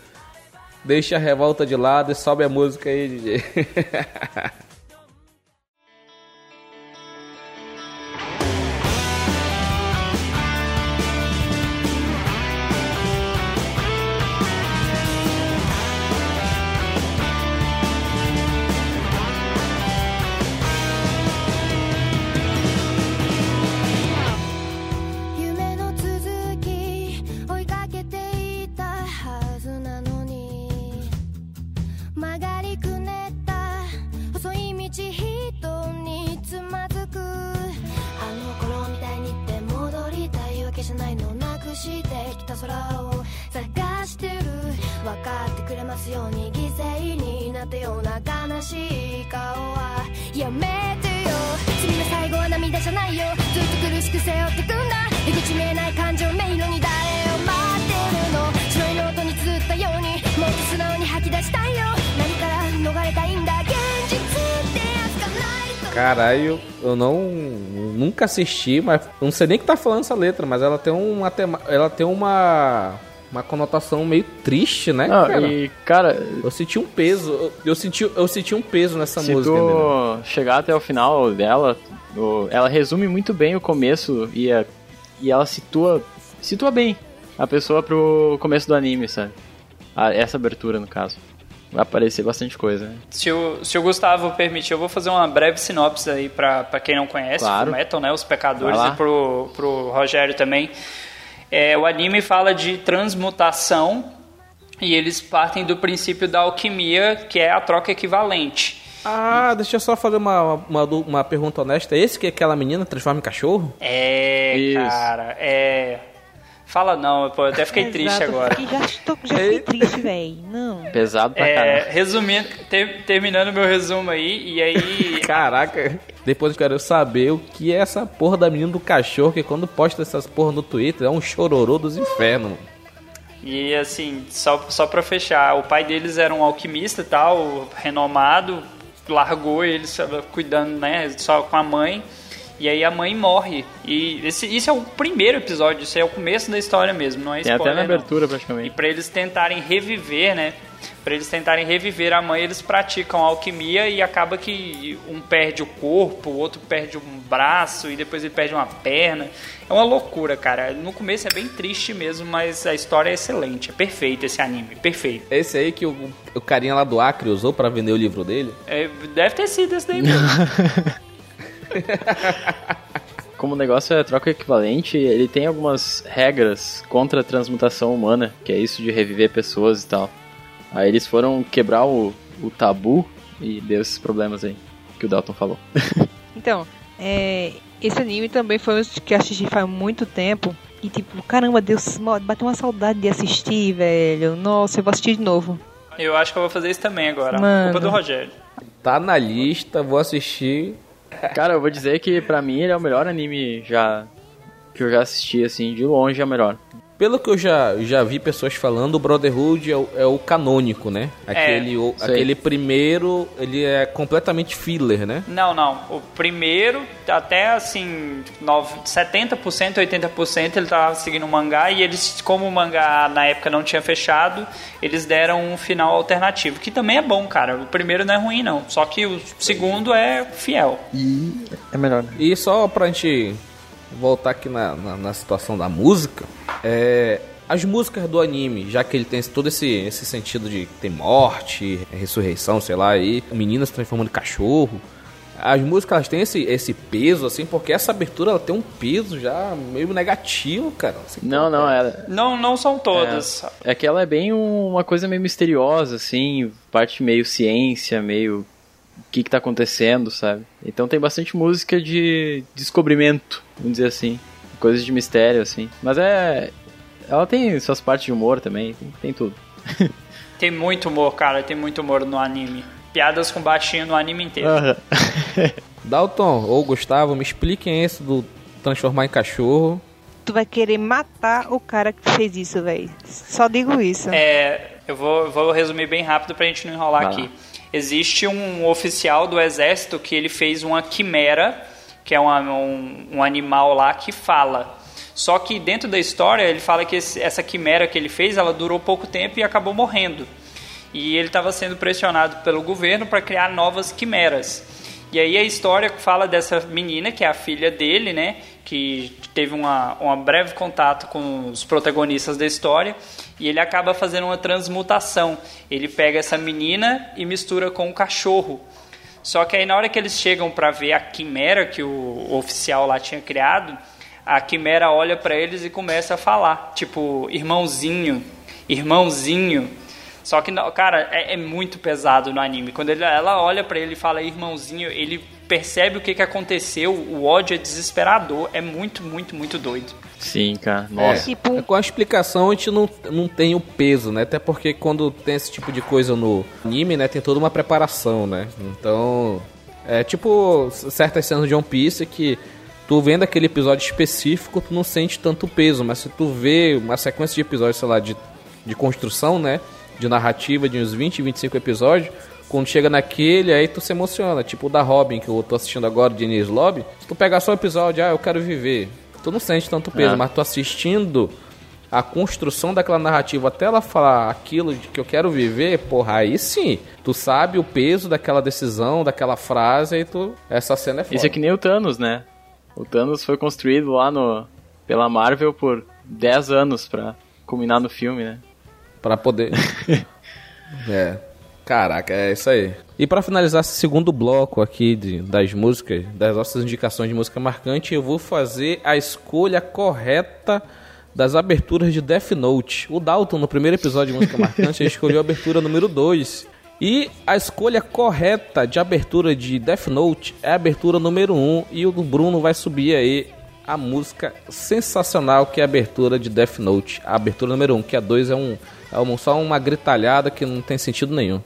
deixa a revolta de lado e sobe a música aí, DJ. 話すように犠牲になったような悲しい顔はやめてよ。君の最後は涙じゃないよ。ずっと苦しく背負ってくんだ。出口見えない感情迷路に誰を待ってるの？白いノートに綴ったようにもっと素直に吐き出したいよ。何から逃れたいんだ？現実ってやつがないと。Caralho, eu não nunca assisti, mas não sei nem que tá falando essa letra, mas ela tem uma ela tem uma uma conotação meio triste, né, Não, cara? e, cara, Eu senti um peso, eu, eu senti eu senti um peso nessa se música, entendeu? tu chegar até o final dela, ela resume muito bem o começo e, a- e ela situa, situa bem a pessoa pro começo do anime, sabe? A- essa abertura, no caso. Vai aparecer bastante coisa, né? Se o, se o Gustavo permitir, eu vou fazer uma breve sinopse aí pra, pra quem não conhece Claro. o Metal, né? Os pecadores e pro, pro Rogério também. É, o anime fala de transmutação e eles partem do princípio da alquimia, que é a troca equivalente. Ah, deixa eu só fazer uma, uma, uma pergunta honesta. Esse que aquela menina transforma em cachorro? É, Isso. cara, é. Fala não, pô, eu até fiquei triste Exato, agora. fiquei- Já, estou, já fiquei triste, velho. Não. Pesado pra É, caralho. resumindo, ter- terminando meu resumo aí, e aí Caraca, depois eu quero saber o que é essa porra da menina do cachorro que quando posta essas porra no Twitter é um chororô dos infernos. E assim, só, só pra fechar, o pai deles era um alquimista e tal, renomado, largou eles cuidando, né, só com a mãe. E aí a mãe morre. E esse, isso é o primeiro episódio, isso é o começo da história mesmo, não é spoiler. até na não. abertura, E praticamente. pra eles tentarem reviver, né? Pra eles tentarem reviver a mãe, eles praticam alquimia e acaba que um perde o corpo, o outro perde um braço e depois ele perde uma perna. É uma loucura, cara. No começo é bem triste mesmo, mas a história é excelente. É perfeito esse anime, perfeito. É esse aí que o, o carinha lá do Acre usou pra vender o livro dele? É, deve ter sido esse daí mesmo. Como o negócio é troca equivalente, ele tem algumas regras contra a transmutação humana, que é isso de reviver pessoas e tal. Aí eles foram quebrar o, o tabu e deu esses problemas aí que o Dalton falou. Então, é, esse anime também foi um que eu assisti faz muito tempo. E tipo, caramba, Deus, bateu uma saudade de assistir, velho. Nossa, eu vou assistir de novo. Eu acho que eu vou fazer isso também agora. Mano. Culpa do Rogério. Tá na lista, vou assistir. Cara, eu vou dizer que pra mim ele é o melhor anime já que eu já assisti, assim, de longe é o melhor. Pelo que eu já, já vi pessoas falando, o Brotherhood é o, é o canônico, né? Aquele, o- sei. aquele primeiro, ele é completamente filler, né? Não, não. O primeiro, até assim, nove- 70%, 80% ele tava seguindo o mangá e eles, como o mangá na época não tinha fechado, eles deram um final alternativo, que também é bom, cara. O primeiro não é ruim, não. Só que o segundo é fiel. É melhor. E só pra gente voltar aqui na, na, na situação da música, é, as músicas do anime, já que ele tem todo esse, esse sentido de ter morte, ressurreição, sei lá, e meninas se transformando em cachorro, as músicas elas têm esse, esse peso, assim, porque essa abertura ela tem um peso já meio negativo, cara. Assim, Não, não, é, Não, não são todas. é que ela é bem um- uma coisa meio misteriosa, assim, parte meio ciência, meio que que tá acontecendo, sabe? Então tem bastante música de descobrimento, vamos dizer assim, coisas de mistério, assim. Mas é... Ela tem suas partes de humor também, tem, tem tudo. Tem muito humor, cara. Tem muito humor no anime. Piadas com baixinho no anime inteiro. Dalton ou Gustavo, me expliquem esse do transformar em cachorro. Tu vai querer matar o cara que fez isso, velho. Só digo isso. É, eu vou, vou resumir bem rápido pra gente não enrolar Vai aqui. lá. Existe um oficial do exército que ele fez uma quimera, que é uma- um, um animal lá que fala. Só que dentro da história ele fala que esse- essa quimera que ele fez, ela durou pouco tempo e acabou morrendo. E ele estava sendo pressionado pelo governo para criar novas quimeras. E aí a história fala dessa menina, que é a filha dele, né? Que teve uma, uma breve contato com os protagonistas da história. E ele acaba fazendo uma transmutação. Ele pega essa menina e mistura com um cachorro. Só que aí na hora que eles chegam para ver a quimera que o oficial lá tinha criado, a quimera olha para eles e começa a falar, tipo, irmãozinho, irmãozinho. Só que, cara, é, é muito pesado no anime. Quando ele- ela olha pra ele e fala irmãozinho, ele percebe o que, que aconteceu. O ódio é desesperador. É muito, muito, muito doido. Sim, cara. Nossa. Tipo, É, com a explicação a gente não, não tem o peso, né? Até porque quando tem esse tipo de coisa no anime, né? Tem toda uma preparação, né? Então. É tipo certas cenas de One Piece que tu vendo aquele episódio específico, tu não sente tanto peso. Mas se tu vê uma sequência de episódios, sei lá, de, de construção, né? De narrativa de uns 20, 25 episódios. Quando chega naquele, aí tu se emociona. Tipo o da Robin, que eu tô assistindo agora, de Ines Lobby. Se tu pegar só o episódio, ah, eu quero viver. Tu não sente tanto peso, É. mas tu assistindo a construção daquela narrativa até ela falar aquilo de que eu quero viver, porra, aí sim. Tu sabe o peso daquela decisão, daquela frase, e tu. Essa cena é foda. Isso é que nem o Thanos, né? O Thanos foi construído lá no pela Marvel por 10 anos pra culminar no filme, né? Pra poder. é. Caraca, é isso aí. E pra finalizar esse segundo bloco aqui de, das músicas, das nossas indicações de música marcante, eu vou fazer a escolha correta das aberturas de Death Note. O Dalton, no primeiro episódio de música marcante, ele escolheu a abertura número 2. E a escolha correta de abertura de Death Note é a abertura número 1. Um, e o Bruno vai subir aí a música sensacional que é a abertura de Death Note. A abertura número 1, um, que a 2 é, um, é só uma gritalhada que não tem sentido nenhum.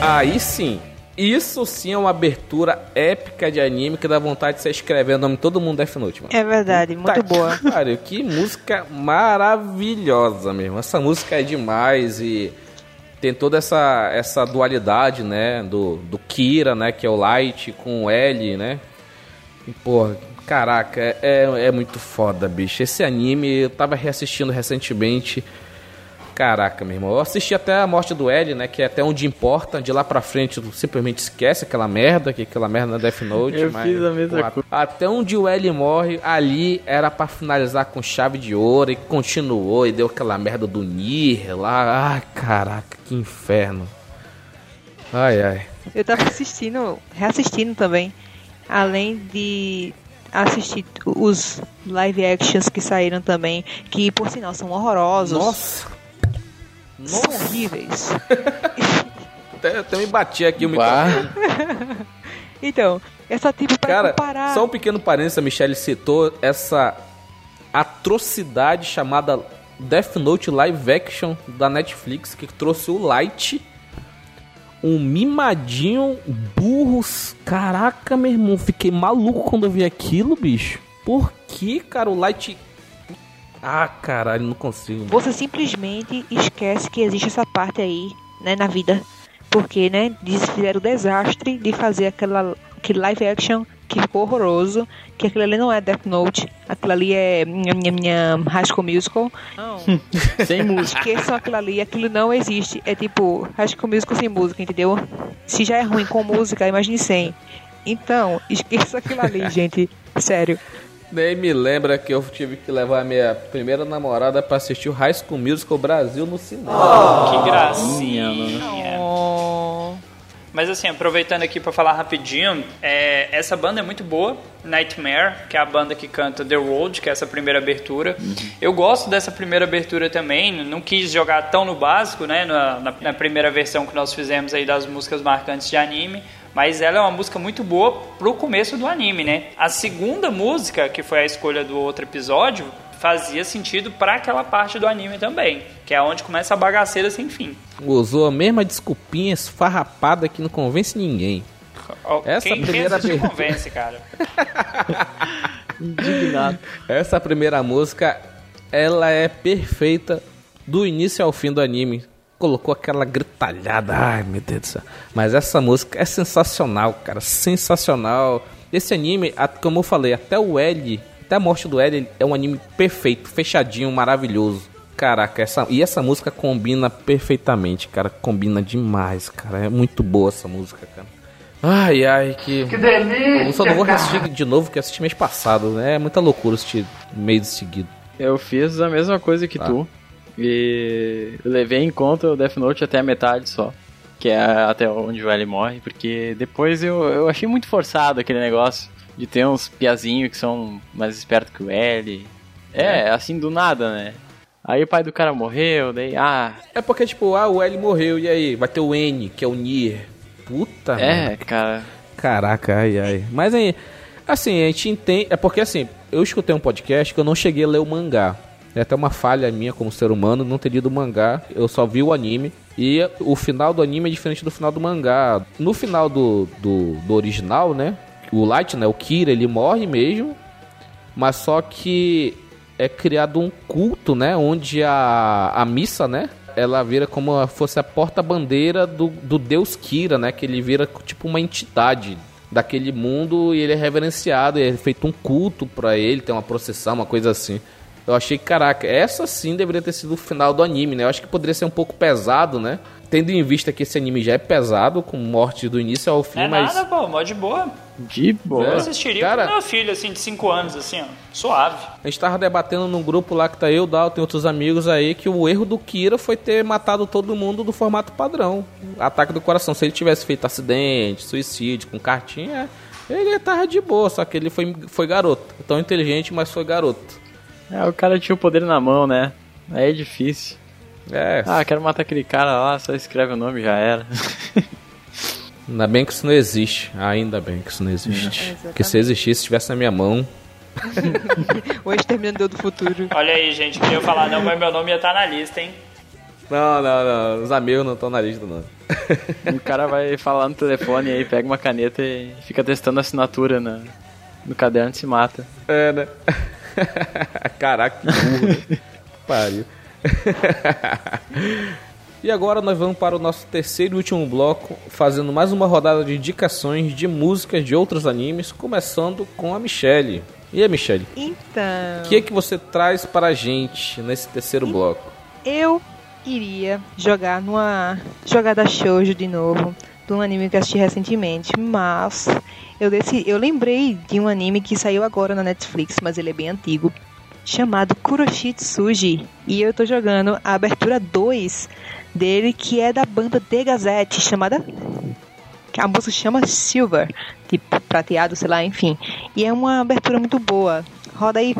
Aí sim, isso sim é uma abertura épica de anime que dá vontade de você escrever o nome de todo mundo Death Note, mano. é verdade, muito Tá boa. pariu, que música maravilhosa mesmo. Essa música é demais e tem toda essa, essa dualidade, né? Do, do Kira, né? Que é o Light com o L, né? E, porra, caraca, é, é, é muito foda, bicho. Esse anime eu tava reassistindo recentemente. Caraca, meu irmão. Eu assisti até a morte do L, né? Que é até onde importa. De lá pra frente, tu simplesmente esquece aquela merda, que aquela merda na Death Note. Eu mas, fiz a mesma pô, coisa. Até onde o L morre, ali era pra finalizar com chave de ouro. E continuou e deu aquela merda do Nier lá. Ai, caraca, que inferno. Ai, ai. Eu tava assistindo, reassistindo também, além de assistir os live actions que saíram também, que por sinal são horrorosos, Nossa. São horríveis. Até, até me bati aqui o microfone. Então, só tipo pra Cara, comparar. só um pequeno parênteses, a Michelle citou essa atrocidade chamada Death Note Live Action da Netflix, que trouxe o Light, um mimadinho burros. Caraca, meu irmão, fiquei maluco quando eu vi aquilo, bicho. Por que, cara, o Light... Ah, caralho, não consigo. mano. Você simplesmente esquece que existe essa parte aí, né, na vida. Porque, né, fizeram o desastre de fazer aquela, aquele live action que ficou horroroso, que aquilo ali não é Death Note, aquilo ali é minha, minha, minha High School Musical. Não, Sem música. esqueçam aquilo ali, aquilo não existe. É tipo High School Musical sem música, entendeu? Se já é ruim com música, imagine sem. Então, esqueça aquilo ali, gente. Sério. Nem me lembra que eu tive que levar a minha primeira namorada pra assistir o High School Musical Brasil no cinema. Que gracinha. Oh. Mas assim, aproveitando aqui pra falar rapidinho, é, essa banda é muito boa, Nightmare, que é a banda que canta The Road, que é essa primeira abertura. Eu gosto dessa primeira abertura também, não quis jogar tão no básico, né, na, na- na primeira versão que nós fizemos aí das músicas marcantes de anime, mas ela é uma música muito boa pro começo do anime, né? A segunda música, que foi a escolha do outro episódio, fazia sentido pra aquela parte do anime também, que é onde começa a bagaceira sem fim. Usou a mesma desculpinha esfarrapada que não convence ninguém. Essa quem, primeira abertura- convence, cara. Indignado. Essa primeira música, ela é perfeita do início ao fim do anime. Colocou aquela gritalhada, ai meu Deus do céu. Mas essa música é sensacional, cara, sensacional. Esse anime, como eu falei, até o L, até a morte do L, é um anime perfeito, fechadinho, maravilhoso. Caraca, essa, e essa música combina perfeitamente, cara, combina demais, cara. É muito boa essa música, cara. Ai, ai, que. Que delícia! Eu só não vou assistir de novo que eu assisti mês passado, né? É muita loucura assistir mês seguido. Eu fiz a mesma coisa que Tá. tu. E levei em conta o Death Note até a metade só. Que é até onde o L morre, porque depois eu, eu achei muito forçado aquele negócio de ter uns piazinhos que são mais espertos que o L. É, assim do nada, né? Aí o pai do cara morreu, daí, ah, É porque, tipo, ah, o L morreu, e aí? Vai ter o N, que é o Nier. Puta, é, mano. cara. Caraca, ai, ai. Mas aí, assim, a gente entende. É porque, assim, eu escutei um podcast que eu não cheguei a ler o mangá. É até uma falha minha como ser humano não ter lido o mangá. Eu só vi o anime. E o final do anime é diferente do final do mangá. No final do, do, do original, né? O Light, né? O Kira, ele morre mesmo. Mas só que é criado um culto, né? Onde a, a missa, né? Ela vira como se fosse a porta-bandeira do, do deus Kira, né? Que ele vira tipo uma entidade daquele mundo e ele é reverenciado. E é feito um culto pra ele, tem uma procissão, uma coisa assim. Eu achei que, caraca, essa sim deveria ter sido o final do anime, né? Eu acho que poderia ser um pouco pesado, né? Tendo em vista que esse anime já é pesado, com morte do início ao fim, É mas. nada, pô, mó de boa. De boa. Eu É. assistiria Cara- com meu filho, assim, de 5 anos, assim, ó. Suave. A gente tava debatendo num grupo lá que tá eu, Dal, tem outros amigos aí, que o erro do Kira foi ter matado todo mundo do formato padrão. Ataque do coração. Se ele tivesse feito acidente, suicídio, com cartinha, ele tava de boa, só que ele foi, foi garoto. Tão inteligente, mas foi garoto. É, o cara tinha o poder na mão, né? Aí é difícil. É, Ah, quero matar aquele cara lá, só escreve o nome e já era. ainda bem que isso não existe. Ainda bem que isso não existe. Exatamente. Porque se existisse, estivesse na minha mão. O Exterminador do Futuro. Olha aí, gente, queria eu falar não, mas meu nome ia estar na lista, hein? Não, não, não. Os amigos não estão na lista, não. o cara vai falar no telefone aí, pega uma caneta e fica testando a assinatura na, no caderno e se mata. É, né? Caraca, que burro. né? Pariu. e agora nós vamos para o nosso terceiro e último bloco, fazendo mais uma rodada de indicações de músicas de outros animes, começando com a Michelle. E aí, Michelle, Então, o que é que você traz para a gente nesse terceiro bloco? eu iria jogar numa jogada shoujo de novo, de um anime que assisti recentemente, mas eu, decidi, eu lembrei de um anime que saiu agora na Netflix, mas ele é bem antigo, chamado Kuroshitsuji. E eu tô jogando a abertura 2 dele, que é da banda The Gazette, chamada a música chama Silver, tipo prateado, sei lá, enfim. E é uma abertura muito boa. Roda aí.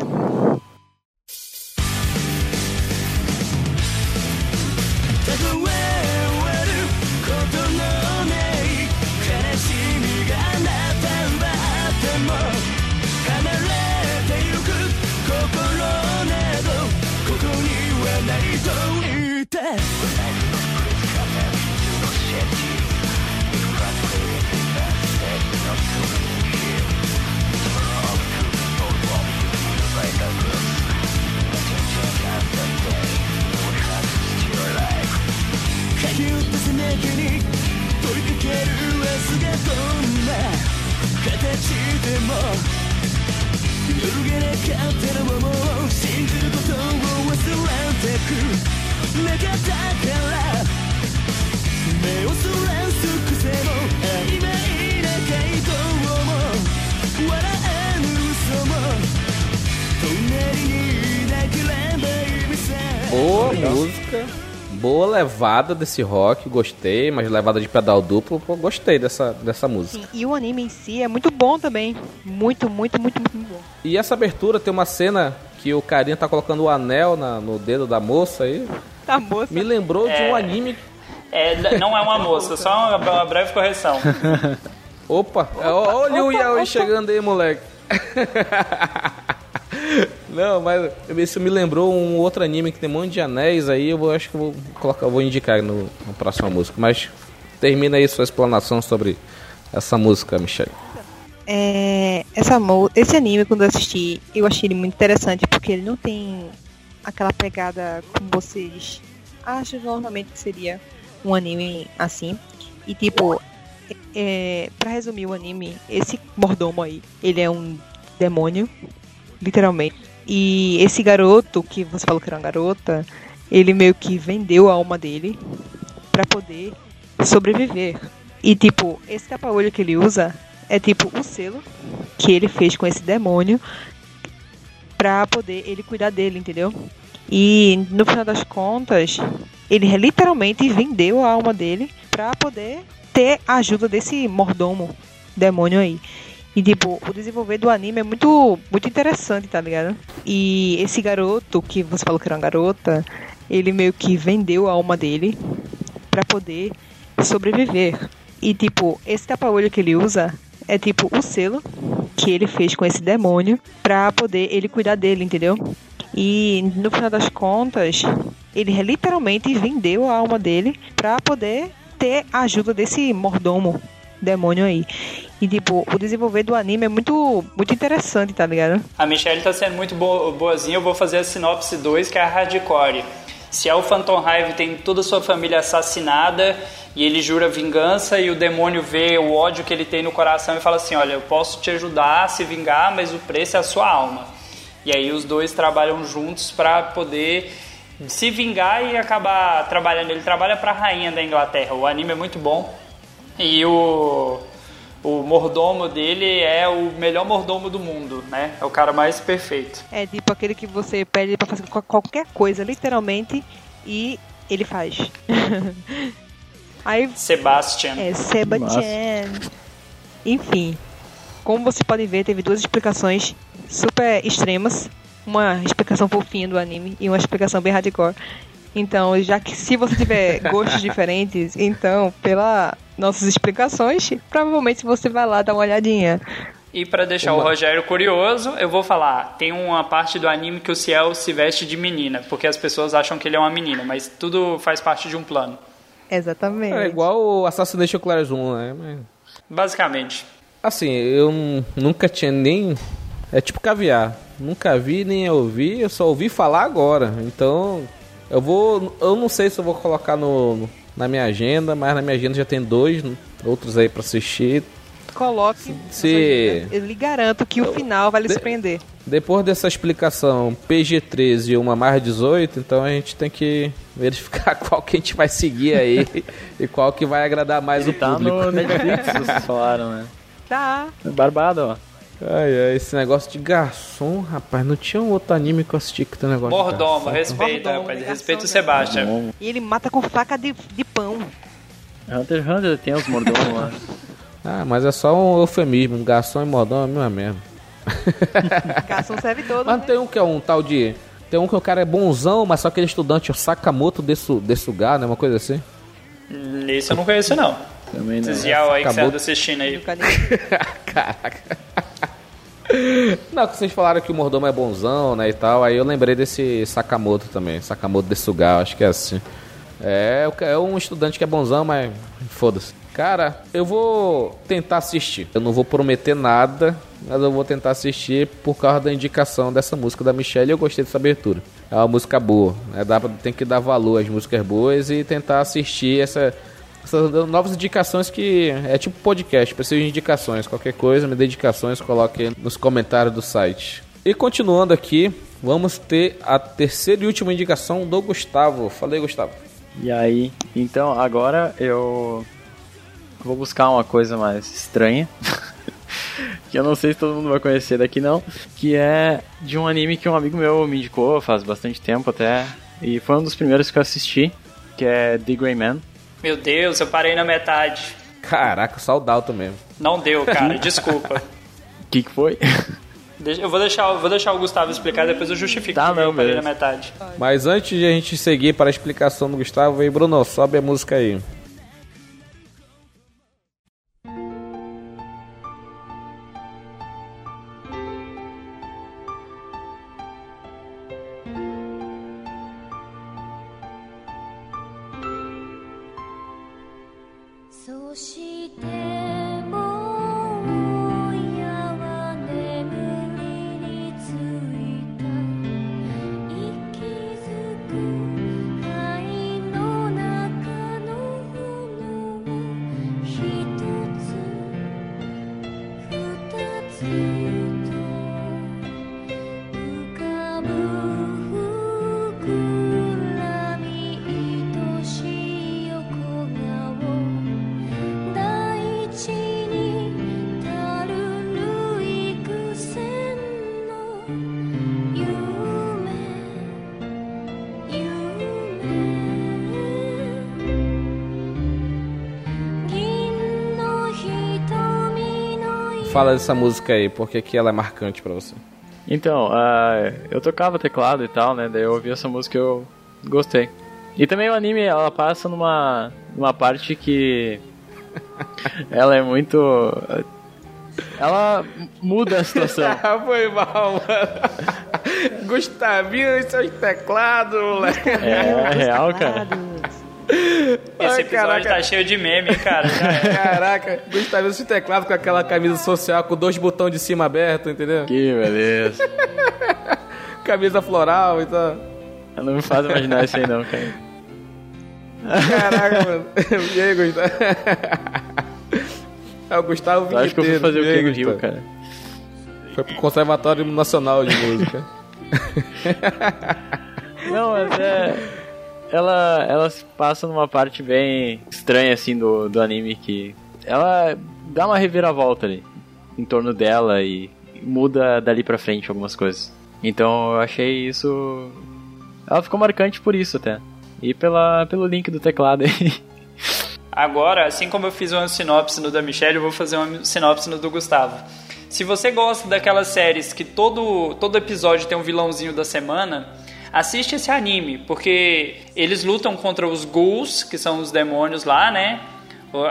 Levada desse rock, gostei, mas levada de pedal duplo, pô, gostei dessa, dessa música. E o anime em si é muito bom também. Muito, muito, muito, muito bom. E essa abertura tem uma cena que o carinha tá colocando o anel na- no dedo da moça aí. Tá moça. Me lembrou de um É. anime. É, não é uma mosca, só uma, uma breve correção. Opa, é, ó, olha o opa, Yaoi opa. chegando aí, moleque. Não, mas isso me lembrou um outro anime que tem um monte de anéis aí. Eu vou- acho que vou colocar, vou indicar no, na próxima música. Mas termina aí sua explanação sobre essa música, Michelle. É, essa, esse anime, quando eu assisti, eu achei ele muito interessante, porque ele não tem aquela pegada como vocês acham normalmente que seria um anime assim. E tipo, é, pra resumir o anime, esse mordomo aí, ele é um demônio, literalmente. E esse garoto, que você falou que era uma garota, ele meio que vendeu a alma dele pra poder sobreviver. E tipo, esse tapa-olho que ele usa é tipo o selo que ele fez com esse demônio pra poder ele cuidar dele, entendeu? E no final das contas, ele literalmente vendeu a alma dele pra poder ter a ajuda desse mordomo demônio aí. E tipo, o desenvolver do anime é muito muito interessante, tá ligado? E esse garoto que você falou que era uma garota, ele meio que vendeu a alma dele pra poder sobreviver. E tipo, esse tapa-olho que ele usa é tipo o selo que ele fez com esse demônio pra poder ele cuidar dele, entendeu? E no final das contas, ele literalmente vendeu a alma dele pra poder ter a ajuda desse mordomo demônio aí. E tipo, o desenvolver do anime é muito muito interessante, tá ligado? A Michelle tá sendo muito bo- boazinha, eu vou fazer a sinopse 2, que é a hardcore. Se é o Phantom Hive tem toda a sua família assassinada e ele jura vingança e o demônio vê o ódio que ele tem no coração e fala assim, olha, eu posso te ajudar a se vingar, mas o preço é a sua alma. E aí os dois trabalham juntos para poder se vingar e acabar trabalhando. Ele trabalha para a rainha da Inglaterra. O anime é muito bom. E o o mordomo dele é o melhor mordomo do mundo, né? É o cara mais perfeito. É tipo aquele que você pede pra fazer qual- qualquer coisa, literalmente, e ele faz. Aí Sebastian. É, Sebastian. Enfim, como vocês podem ver, teve duas explicações super extremas. Uma explicação fofinha do anime e uma explicação bem hardcore. Então, já que se você tiver gostos diferentes, então, pelas nossas explicações, provavelmente você vai lá dar uma olhadinha. E pra deixar o Rogério curioso, eu vou falar, tem uma parte do anime que o Ciel se veste de menina, porque as pessoas acham que ele é uma menina, mas tudo faz parte de um plano. Exatamente. É igual o Assassination Class 1, né? Mas, Basicamente. assim, eu nunca tinha nem. É tipo caviar. Nunca vi nem ouvi, eu só ouvi falar agora. Então, eu vou. Eu não sei se eu vou colocar no, no- na minha agenda, mas na minha agenda já tem dois outros aí pra assistir. Coloque. Se- Eu lhe garanto que o final vai lhe surpreender. Depois dessa explicação PG-13 e uma mais 18, então a gente tem que verificar qual que a gente vai seguir aí e qual que vai agradar mais Ele o tá público. no Netflix, vocês falaram, né? Tá. Barbado, ó. Ai, ai, esse negócio de garçom, rapaz, não tinha um outro anime que eu assisti que tem um negócio de Mordomo, garçom. respeita, Mordomo, rapaz. Respeita o né? Sebastian. E ele mata com faca de, de pão. Hunter x Hunter tem os mordomos lá. Ah, mas é só um eufemismo, um garçom e mordomo é a mesma merda. Garçom serve todo. Mas né? tem um que é um tal de... Tem um que o cara é bonzão, mas só aquele estudante, o Sakamoto Desu, Desuga, né, uma coisa assim. Esse eu não conheço, não. Também não. Esses aí que você anda assistindo aí. Caraca. Não, que vocês falaram que o mordomo é bonzão, né, e tal, aí eu lembrei desse Sakamoto também, Sakamoto Desuga, acho que é assim. É, ca- é um estudante que é bonzão, mas foda-se. Cara, eu vou tentar assistir. Eu não vou prometer nada, mas eu vou tentar assistir por causa da indicação dessa música da Michelle eu gostei dessa abertura. É uma música boa, né? Dá tem que dar valor às músicas boas e tentar assistir essa, essas novas indicações que é tipo podcast, preciso de indicações, qualquer coisa, me dê indicações, coloque aí nos comentários do site. E continuando aqui, vamos ter a terceira e última indicação do Gustavo. Falei, Gustavo. E aí, então agora eu vou buscar uma coisa mais estranha. que eu não sei se todo mundo vai conhecer daqui não. Que é de um anime que um amigo meu me indicou faz bastante tempo até. E foi um dos primeiros que eu assisti. Que é The Grey Man. Meu Deus, eu parei na metade. Caraca, saudalto mesmo. Não deu, cara, desculpa. O que, que foi? Eu vou deixar, vou deixar o Gustavo explicar, depois eu justifico Tá, não, parei beleza. na metade. Mas antes de a gente seguir para a explicação do Gustavo, aí, Bruno, sobe a música aí.「Fala dessa música aí, porque que ela é marcante pra você. Então, ah, eu tocava teclado e tal, né? Daí eu ouvi essa música e eu gostei. E também o anime, ela passa numa, numa parte que ela é muito... Ela muda a situação. Foi mal, mano. Gustavinho e seus teclados, moleque. É real, cara. Esse episódio caraca. tá cheio de meme, cara. Caraca, Gustavinho e seus teclados com aquela camisa social com dois botões de cima abertos, entendeu? Que beleza. Camisa floral e tal. Eu não me faz imaginar isso aí não, cara. Caraca, mano. E aí, Gustavo? É o Gustavo Eu acho que eu fui fazer o que no Rio, Gustavo? cara. Foi pro Conservatório Nacional de Música. Não, mas é. Ela, ela se passa numa parte bem estranha, assim, do, do anime que. Ela dá uma reviravolta ali em torno dela e muda dali pra frente algumas coisas. Então eu achei isso. Ela ficou marcante por isso até. E pela, pelo link do teclado aí. Agora, assim como eu fiz uma sinopse no da Michelle, eu vou fazer uma sinopse no do Gustavo. Se você gosta daquelas séries que todo, todo episódio tem um vilãozinho da semana, assiste esse anime, porque eles lutam contra os ghouls, que são os demônios lá, né?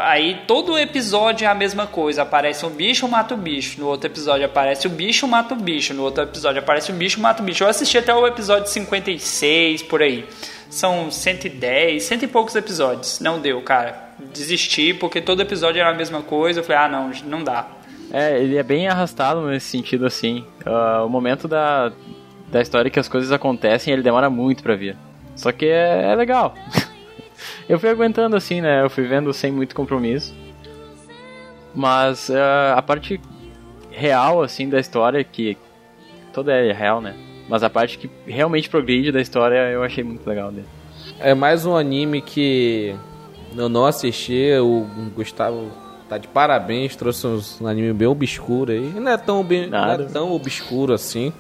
Aí todo episódio é a mesma coisa. Aparece um bicho, mata o bicho. No outro episódio aparece o bicho, mata o bicho. No outro episódio aparece o bicho, mata o bicho. Eu assisti até o episódio 56, por aí. São 110, cento e poucos episódios. Não deu, cara. Desisti, porque todo episódio era a mesma coisa. Eu falei, ah, não, não dá. É, ele é bem arrastado nesse sentido, assim. Ah, o momento da, da história que as coisas acontecem, ele demora muito pra vir. Só que é, é legal. eu fui aguentando, assim, né? Eu fui vendo sem muito compromisso. Mas ah, a parte real, assim, da história, que toda é real, né? Mas a parte que realmente progride da história, eu achei muito legal dele. É mais um anime que eu não assisti. O Gustavo tá de parabéns, trouxe um anime bem obscuro aí. Não é tão, bem, não é tão obscuro assim,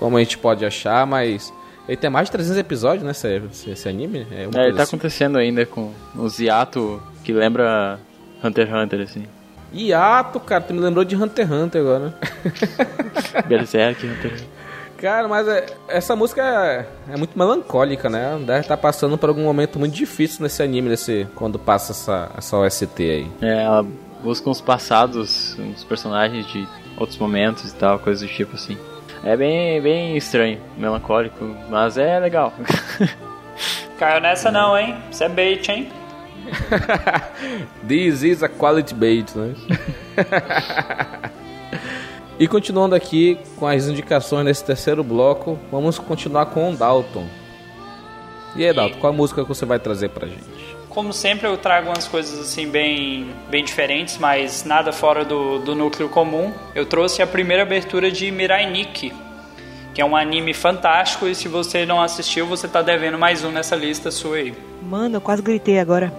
como a gente pode achar, mas ele tem mais de 300 episódios, né? Esse, esse- esse anime. É, É, ele tá assim. acontecendo ainda com os hiato que lembra Hunter x Hunter, assim. Hiato, cara, tu me lembrou de Hunter x Hunter agora. Berserk, Hunter x. Cara, mas é- essa música é, é muito melancólica, né? Deve estar passando por algum momento muito difícil nesse anime, nesse, quando passa essa, essa OST aí. É, ela busca uns passados, uns personagens de outros momentos e tal, coisas do tipo assim. É bem, bem estranho, melancólico, mas é legal. Caiu nessa não, hein? Isso é bait, hein? This is a quality bait, né? e continuando aqui com as indicações nesse terceiro bloco, vamos continuar com o Dalton. E aí, Dalton, qual a música que você vai trazer pra gente? Como sempre, eu trago umas coisas assim bem, bem diferentes, mas nada fora do, do núcleo comum. Eu trouxe a primeira abertura de Mirai Nikki, que é um anime fantástico e se você não assistiu, você tá devendo mais um nessa lista sua aí. Mano, eu quase gritei agora.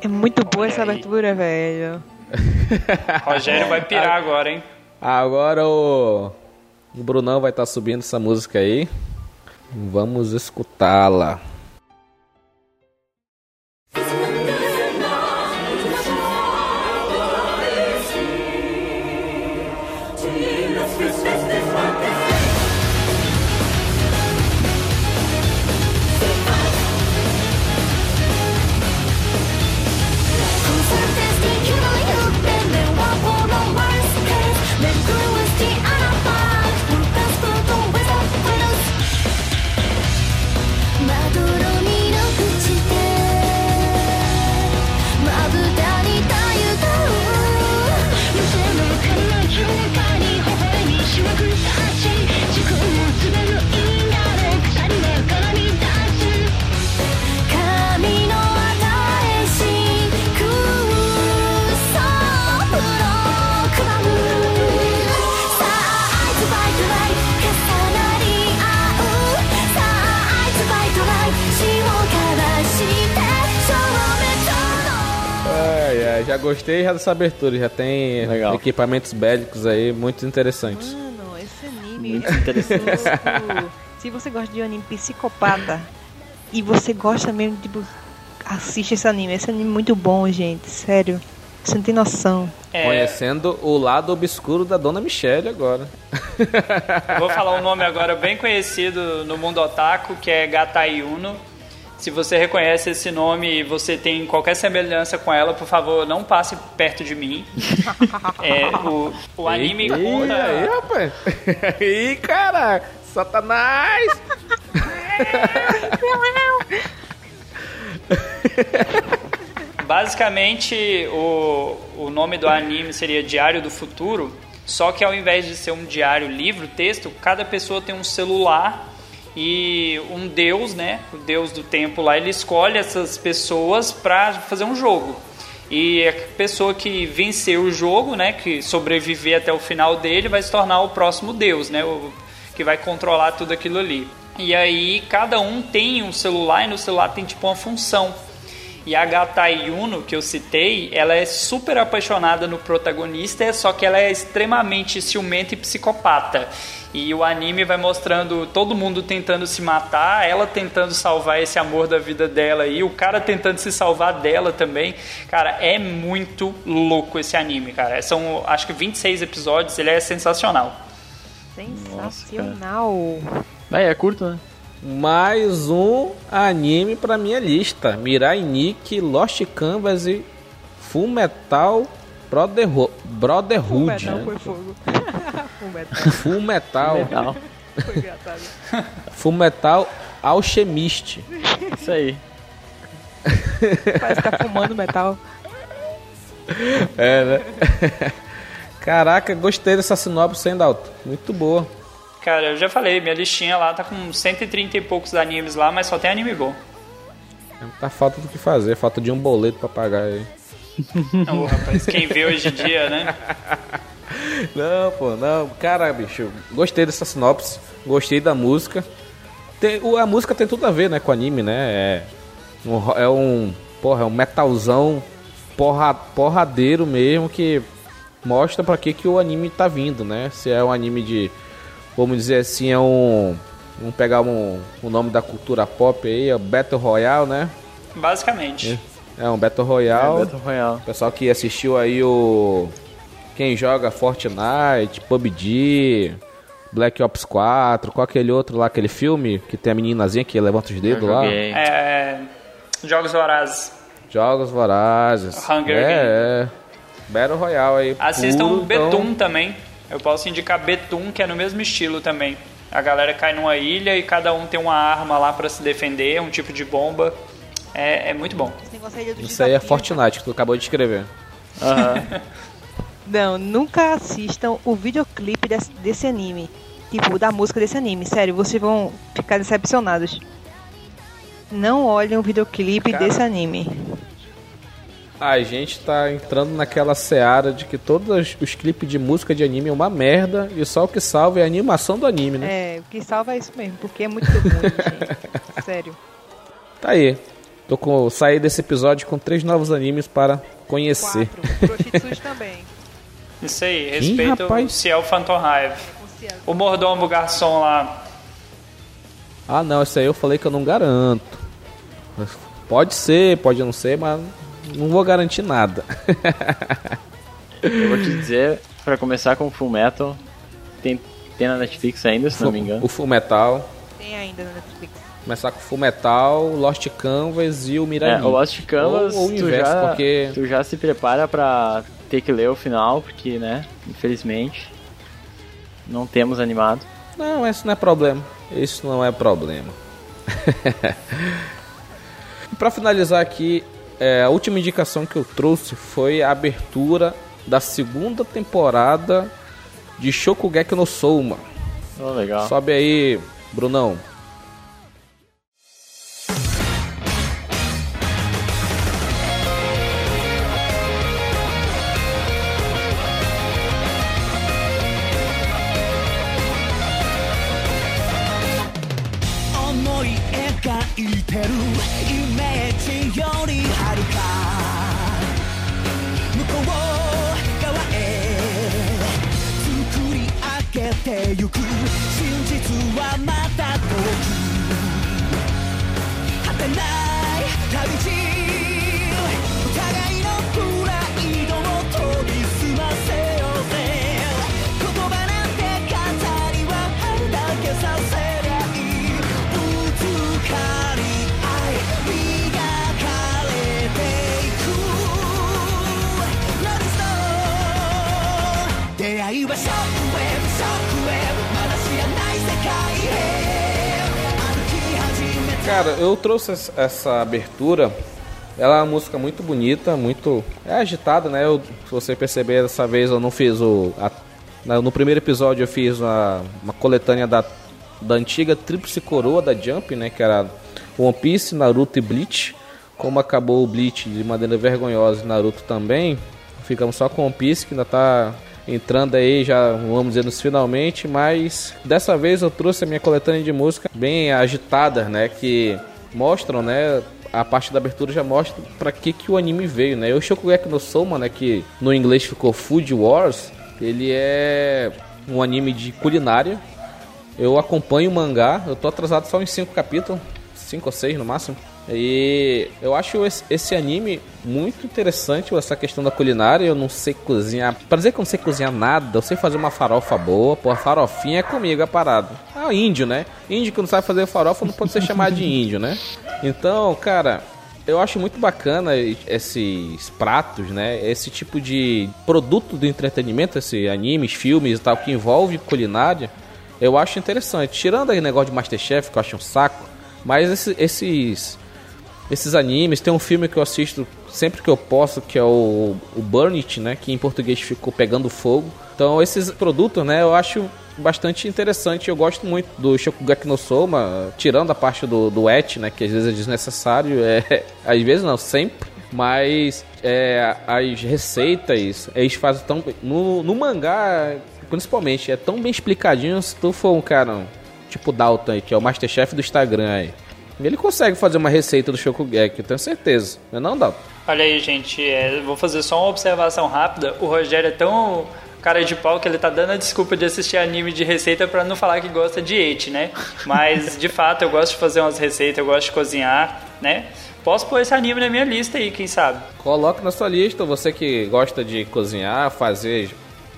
É muito boa Olha essa aí. abertura, velho. Rogério vai pirar agora, hein? Agora o, o Brunão vai estar subindo essa música aí. Vamos escutá-la. Gostei já dessa abertura. Já tem Legal. equipamentos bélicos aí muito interessantes. Mano, esse anime Muito é interessante. louco. Se você gosta de um anime psicopata e você gosta mesmo, tipo, assiste esse anime. Esse anime é muito bom, gente. Sério. Você não tem noção. É, Conhecendo o lado obscuro da Dona Michelle agora. vou falar um nome agora bem conhecido no mundo otaku, que é Gatai Uno. Se você reconhece esse nome e você tem qualquer semelhança com ela, por favor, não passe perto de mim. É, o, o anime Ih, conta... aí, rapaz. Ih, cara. Satanás. Basicamente, o, o nome do anime seria Diário do Futuro, só que ao invés de ser um diário livro, texto, cada pessoa tem um celular e um deus, né, o deus do tempo lá, ele escolhe essas pessoas para fazer um jogo. E a pessoa que vencer o jogo, né, que sobreviver até o final dele, vai se tornar o próximo deus, né, o, que vai controlar tudo aquilo ali. E aí cada um tem um celular e no celular tem tipo uma função. E a Gata Yuno, que eu citei, ela é super apaixonada no protagonista, só que ela é extremamente ciumenta e psicopata. E o anime vai mostrando todo mundo tentando se matar, ela tentando salvar esse amor da vida dela e o cara tentando se salvar dela também. Cara, é muito louco esse anime, cara. São acho que 26 episódios, ele é sensacional. Sensacional. Vai, é curto, né? Mais um anime pra minha lista. Mirai Nikki, Lost Canvas e Full Metal Brotherho- Brotherhood. Metal né? foi fogo. o metal Full Metal. Full Metal Alchemist. Isso aí. Parece que tá fumando metal. É, né? Caraca, gostei dessa sinopse, hein, Dalton? Muito boa. Cara, eu já falei, minha listinha lá tá com 130 e poucos animes lá, mas só tem anime bom. Tá falta do que fazer, falta de um boleto pra pagar aí. Ô, rapaz, quem vê hoje em dia, né? Não, pô, não. Cara, bicho, gostei dessa sinopse, gostei da música. Tem, a música tem tudo a ver, né, com o anime, né? É um, é um, porra, é um metalzão porra, porradeiro mesmo que mostra pra que que o anime tá vindo, né? Se é um anime de, vamos dizer assim, é um, vamos pegar um, o nome da cultura pop aí, é o Battle Royale, né? Basicamente. É um Battle Royale. É, Battle Royale. Pessoal que assistiu aí o. Quem joga Fortnite, PUBG, Black Ops 4, qual aquele outro lá, aquele filme que tem a meninazinha que levanta os dedos lá? É, Jogos Vorazes. Jogos Vorazes. Hunger é, Game. é. Battle Royale aí. Assistam então- Betum também. Eu posso indicar Betum, que é no mesmo estilo também. A galera cai numa ilha e cada um tem uma arma lá pra se defender, um tipo de bomba. É, é muito bom. Isso aí é desafios, Fortnite que tu acabou de escrever. Aham. Não, nunca assistam o videoclipe desse, desse anime. Tipo, da música desse anime. Sério, vocês vão ficar decepcionados. Não olhem o videoclipe Cara. desse anime. A gente tá entrando naquela seara de que todos os clipes de música de anime é uma merda e só o que salva é a animação do anime, né? É, o que salva é isso mesmo, porque é muito ruim, gente. Sério. Tá aí. Tô com, saí desse episódio com três novos animes para conhecer. Quatro. Também. Isso aí, respeita o rapaz. Ciel Phantom Hive. O mordomo, o garçom lá. Ah, não, isso aí eu falei que eu não garanto. Pode ser, pode não ser, mas não vou garantir nada. Eu vou te dizer, pra começar com Full Metal, tem, tem na Netflix ainda, se não me engano. O Full Metal. Tem ainda na Netflix. Começar com o Full Metal, Lost Canvas e o Mirai. É, o Lost Canvas, Ou, ou o tu, já, porque. tu já se prepara pra ter que ler o final, porque, né, infelizmente, não temos animado. Não, isso não é problema. Isso não é problema. Pra finalizar aqui, é, a última indicação que eu trouxe foi a abertura da segunda temporada de Shokugeki no Souma. Oh, legal. Sobe aí, Brunão. Trouxe es- essa abertura. Ela é uma música muito bonita, muito. É agitada, né? Eu, se você perceber, dessa vez eu não fiz o. a- no primeiro episódio eu fiz uma, uma coletânea da, da antiga Tríplice Coroa da Jump, né? Que era One Piece, Naruto e Bleach. Como acabou o Bleach de maneira vergonhosa e Naruto também, ficamos só com One Piece, que ainda tá entrando aí, já vamos dizer nos finalmente, mas dessa vez eu trouxe a minha coletânea de música bem agitadas, né, que mostram, né, a parte da abertura já mostra pra que que o anime veio, né? O Shokugeki no Soma, né, que no inglês ficou Food Wars, ele é um anime de culinária. Eu acompanho o mangá, eu tô atrasado só em cinco capítulos, cinco ou seis no máximo. E eu acho esse, esse anime muito interessante, essa questão da culinária. Eu não sei cozinhar. Pra dizer que eu não sei cozinhar nada, eu sei fazer uma farofa boa. Pô, a farofinha é comigo, a parada. Ah, índio, né? Índio que não sabe fazer farofa não pode ser chamado de índio, né? Então, cara, eu acho muito bacana esses pratos, né? Esse tipo de produto do entretenimento, esses animes, filmes e tal, que envolve culinária. Eu acho interessante. Tirando aí o negócio de Masterchef, que eu acho um saco. Mas esse- esses esses animes, tem um filme que eu assisto sempre que eu posso, que é o, o Burn It, né? Que em português ficou Pegando Fogo. Então esses produtos, né? Eu acho bastante interessante. Eu gosto muito do Shokugeki no Soma, tirando a parte do, do et, né? Que às vezes é desnecessário. É, às vezes não, sempre. Mas é, as receitas, eles fazem tão... No, no mangá, principalmente, é tão bem explicadinho. Se tu for um cara tipo Dalton que é o Masterchef do Instagram aí. Ele consegue fazer uma receita do Shokugeki, eu tenho certeza. Não é não, Dalton? Olha aí, gente, é, vou fazer só uma observação rápida. O Rogério é tão cara de pau que ele tá dando a desculpa de assistir anime de receita pra não falar que gosta de ete, né? Mas, de fato, eu gosto de fazer umas receitas, eu gosto de cozinhar, né? Posso pôr esse anime na minha lista aí, quem sabe? Coloque na sua lista, você que gosta de cozinhar, fazer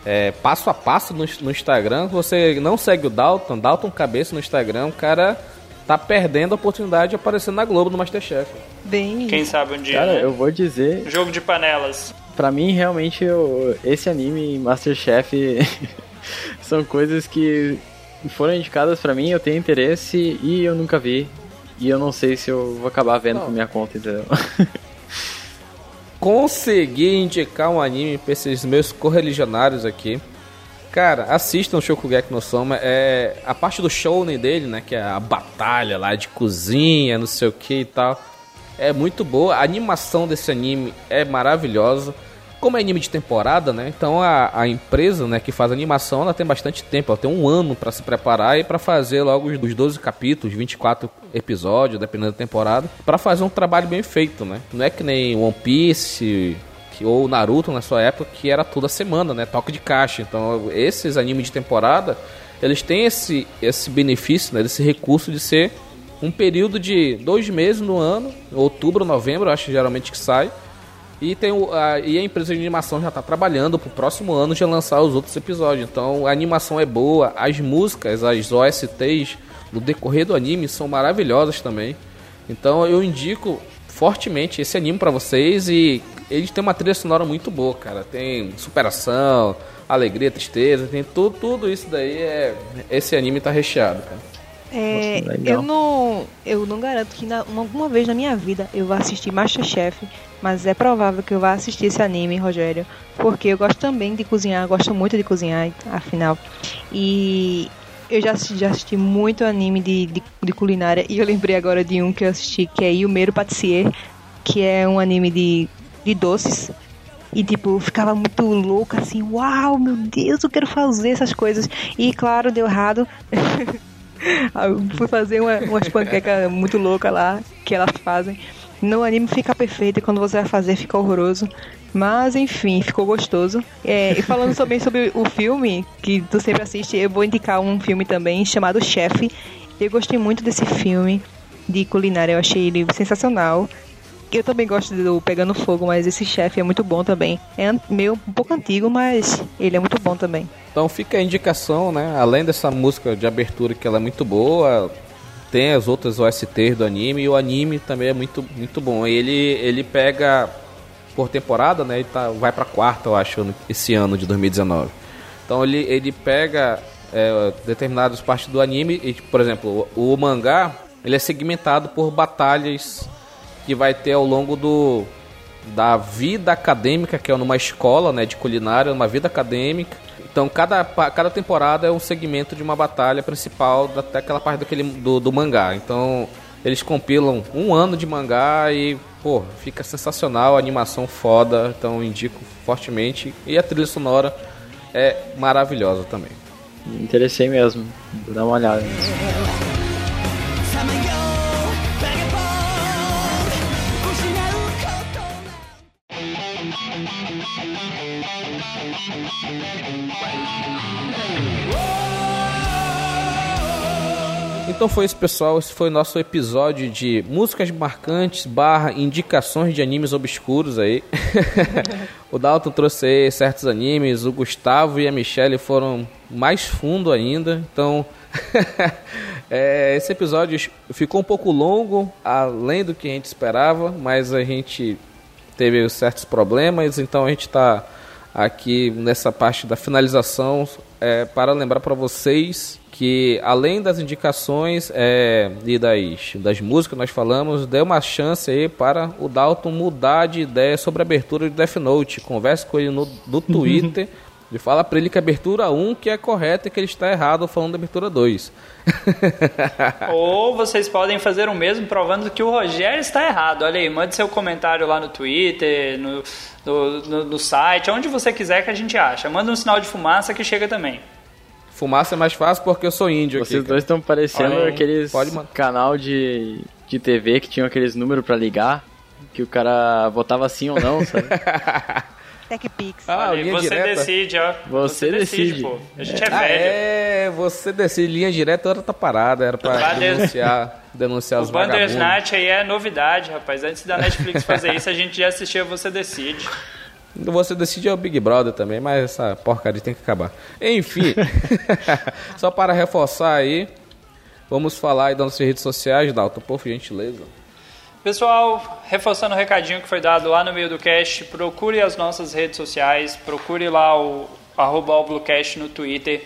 é, passo a passo no, no Instagram. Você não segue o Dalton, Dalton Cabeça no Instagram, o cara tá perdendo a oportunidade de aparecer na Globo no Masterchef. Bem. Quem sabe um dia, Cara, né? eu vou dizer, Jogo de panelas. pra mim realmente eu- esse anime e Masterchef são coisas que foram indicadas pra mim, eu tenho interesse e eu nunca vi. E eu não sei se eu vou acabar vendo por minha conta, entendeu? Consegui indicar um anime pra esses meus correligionários aqui. Cara, assistam o Shokugeki no Soma. É a parte do shounen dele, né? Que é a batalha lá de cozinha, não sei o que e tal. É muito boa. A animação desse anime é maravilhosa. Como é anime de temporada, né? Então a, a empresa, né, que faz animação, ela tem bastante tempo. Ela tem um ano pra se preparar e pra fazer logo os, os 12 capítulos, 24 episódios, dependendo da temporada, Pra fazer um trabalho bem feito, né? Não é que nem One Piece, que- ou Naruto na sua época, que era toda semana, né? Toque de caixa. Então, esses animes de temporada, eles têm esse, esse benefício, né? Desse recurso de ser um período de dois meses no ano, outubro, novembro, acho geralmente que sai. E, tem o, a, e a empresa de animação já está trabalhando pro próximo ano já lançar os outros episódios. Então a animação é boa, as músicas, as OSTs no decorrer do anime são maravilhosas também. Então eu indico fortemente esse anime para vocês e ele tem uma trilha sonora muito boa, cara. Tem superação, alegria, tristeza, tem tudo, tudo isso daí é esse anime tá recheado, cara. É, Nossa, eu não eu não garanto que na, uma- alguma vez na minha vida eu vá assistir Masterchef, mas é provável que eu vá assistir esse anime, Rogério, porque eu gosto também de cozinhar, gosto muito de cozinhar, afinal. E eu já assisti, já assisti muito anime de, de, de culinária e eu lembrei agora de um que eu assisti que é Yumeiro Patissier, que é um anime de, de doces. E tipo, ficava muito louca assim, uau, meu Deus, eu quero fazer essas coisas. E claro, deu errado. Fui fazer uma, umas panquecas muito loucas lá, que elas fazem. No anime fica perfeito e quando você vai fazer fica horroroso. Mas enfim, ficou gostoso. É, e falando também sobre o filme, que tu sempre assiste, eu vou indicar um filme também chamado Chefe. Eu gostei muito desse filme de culinária, eu achei ele sensacional. Eu também gosto do Pegando Fogo, mas esse chefe é muito bom também. É meio um pouco antigo, mas ele é muito bom também. Então fica a indicação, né? Além dessa música de abertura que ela é muito boa, tem as outras OSTs do anime e o anime também é muito, muito bom. Ele, ele pega por temporada, né? Ele tá, vai pra quarta, eu acho, esse ano de 2019. Então ele, ele pega é, determinadas partes do anime e, por exemplo, o, o mangá ele é segmentado por batalhas que vai ter ao longo do da vida acadêmica, que é numa escola né, de culinária, uma vida acadêmica. Então, cada, cada temporada é um segmento de uma batalha principal até aquela parte daquele, do, do mangá. Então, eles compilam um ano de mangá e, pô, fica sensacional, animação foda. Então, indico fortemente. E a trilha sonora é maravilhosa também. Me interessei mesmo. Vou dar uma olhada. Então foi isso, pessoal. Esse foi o nosso episódio de músicas marcantes barra indicações de animes obscuros aí. o Dalton trouxe aí certos animes, o Gustavo e a Michelle foram mais fundo ainda. Então, é, esse episódio ficou um pouco longo, além do que a gente esperava, mas a gente teve certos problemas, então a gente está aqui nessa parte da finalização é, para lembrar para vocês que além das indicações é, e das, das músicas que nós falamos, dê uma chance aí para o Dalton mudar de ideia sobre a abertura de Death Note. Converse com ele no, no Twitter e fala para ele que a abertura 1 que é correta e que ele está errado falando da abertura 2. Ou vocês podem fazer o mesmo provando que o Rogério está errado. Olha aí, mande seu comentário lá no Twitter, no, no, no- no site, onde você quiser que a gente acha. Manda um sinal de fumaça que chega também. Fumaça é mais fácil porque eu sou índio Vocês aqui. dois estão parecendo Olha aqueles pode canal de, de TV que tinham aqueles números pra ligar, que o cara votava sim ou não, sabe? TechPix. Ah, Olha você direta. decide, ó. Você decide. pô. A gente é, Ah, velho. é, você decide. Linha direta era outra parada, era pra denunciar, denunciar O os vagabundos. Bandersnatch aí é novidade, rapaz. Antes da Netflix fazer isso, a gente já assistia Você Decide. Você decide é o Big Brother também, mas essa porcaria tem que acabar. Enfim, só para reforçar aí, vamos falar aí das nossas redes sociais, Dalton, por gentileza. Pessoal, reforçando o recadinho que foi dado lá no meio do cast, procure as nossas redes sociais, procure lá o arroba Bluecast no Twitter,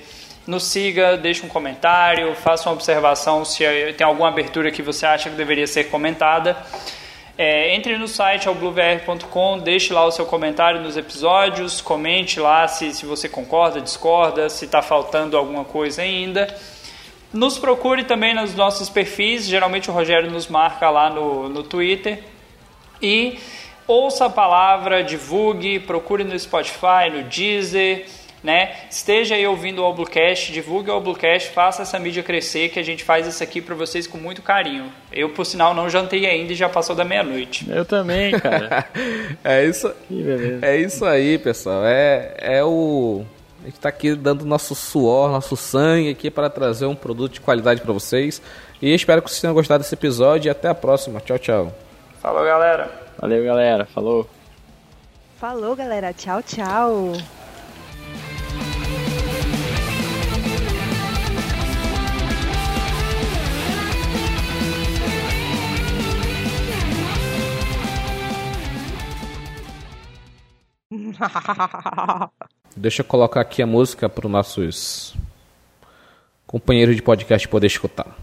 nos siga, deixe um comentário, faça uma observação se tem alguma abertura que você acha que deveria ser comentada. É, entre no site albluevr.com, deixe lá o seu comentário nos episódios, comente lá se, se você concorda, discorda, se está faltando alguma coisa ainda. Nos procure também nos nossos perfis, geralmente o Rogério nos marca lá no, no Twitter. E ouça a palavra, divulgue, procure no Spotify, no Deezer, né? Esteja aí ouvindo o Oblucast, divulgue o Oblucast, faça essa mídia crescer, que a gente faz isso aqui para vocês com muito carinho. Eu, por sinal, não jantei ainda e já passou da meia-noite. Eu também, cara. É isso, é isso aí, pessoal. É, é o. A gente tá aqui dando nosso suor, nosso sangue aqui para trazer um produto de qualidade para vocês. E espero que vocês tenham gostado desse episódio e até a próxima. Tchau, tchau. Falou, galera! Valeu, galera. Falou. Falou, galera. Tchau, tchau. Deixa eu colocar aqui a música para os nossos companheiros de podcast poder escutar.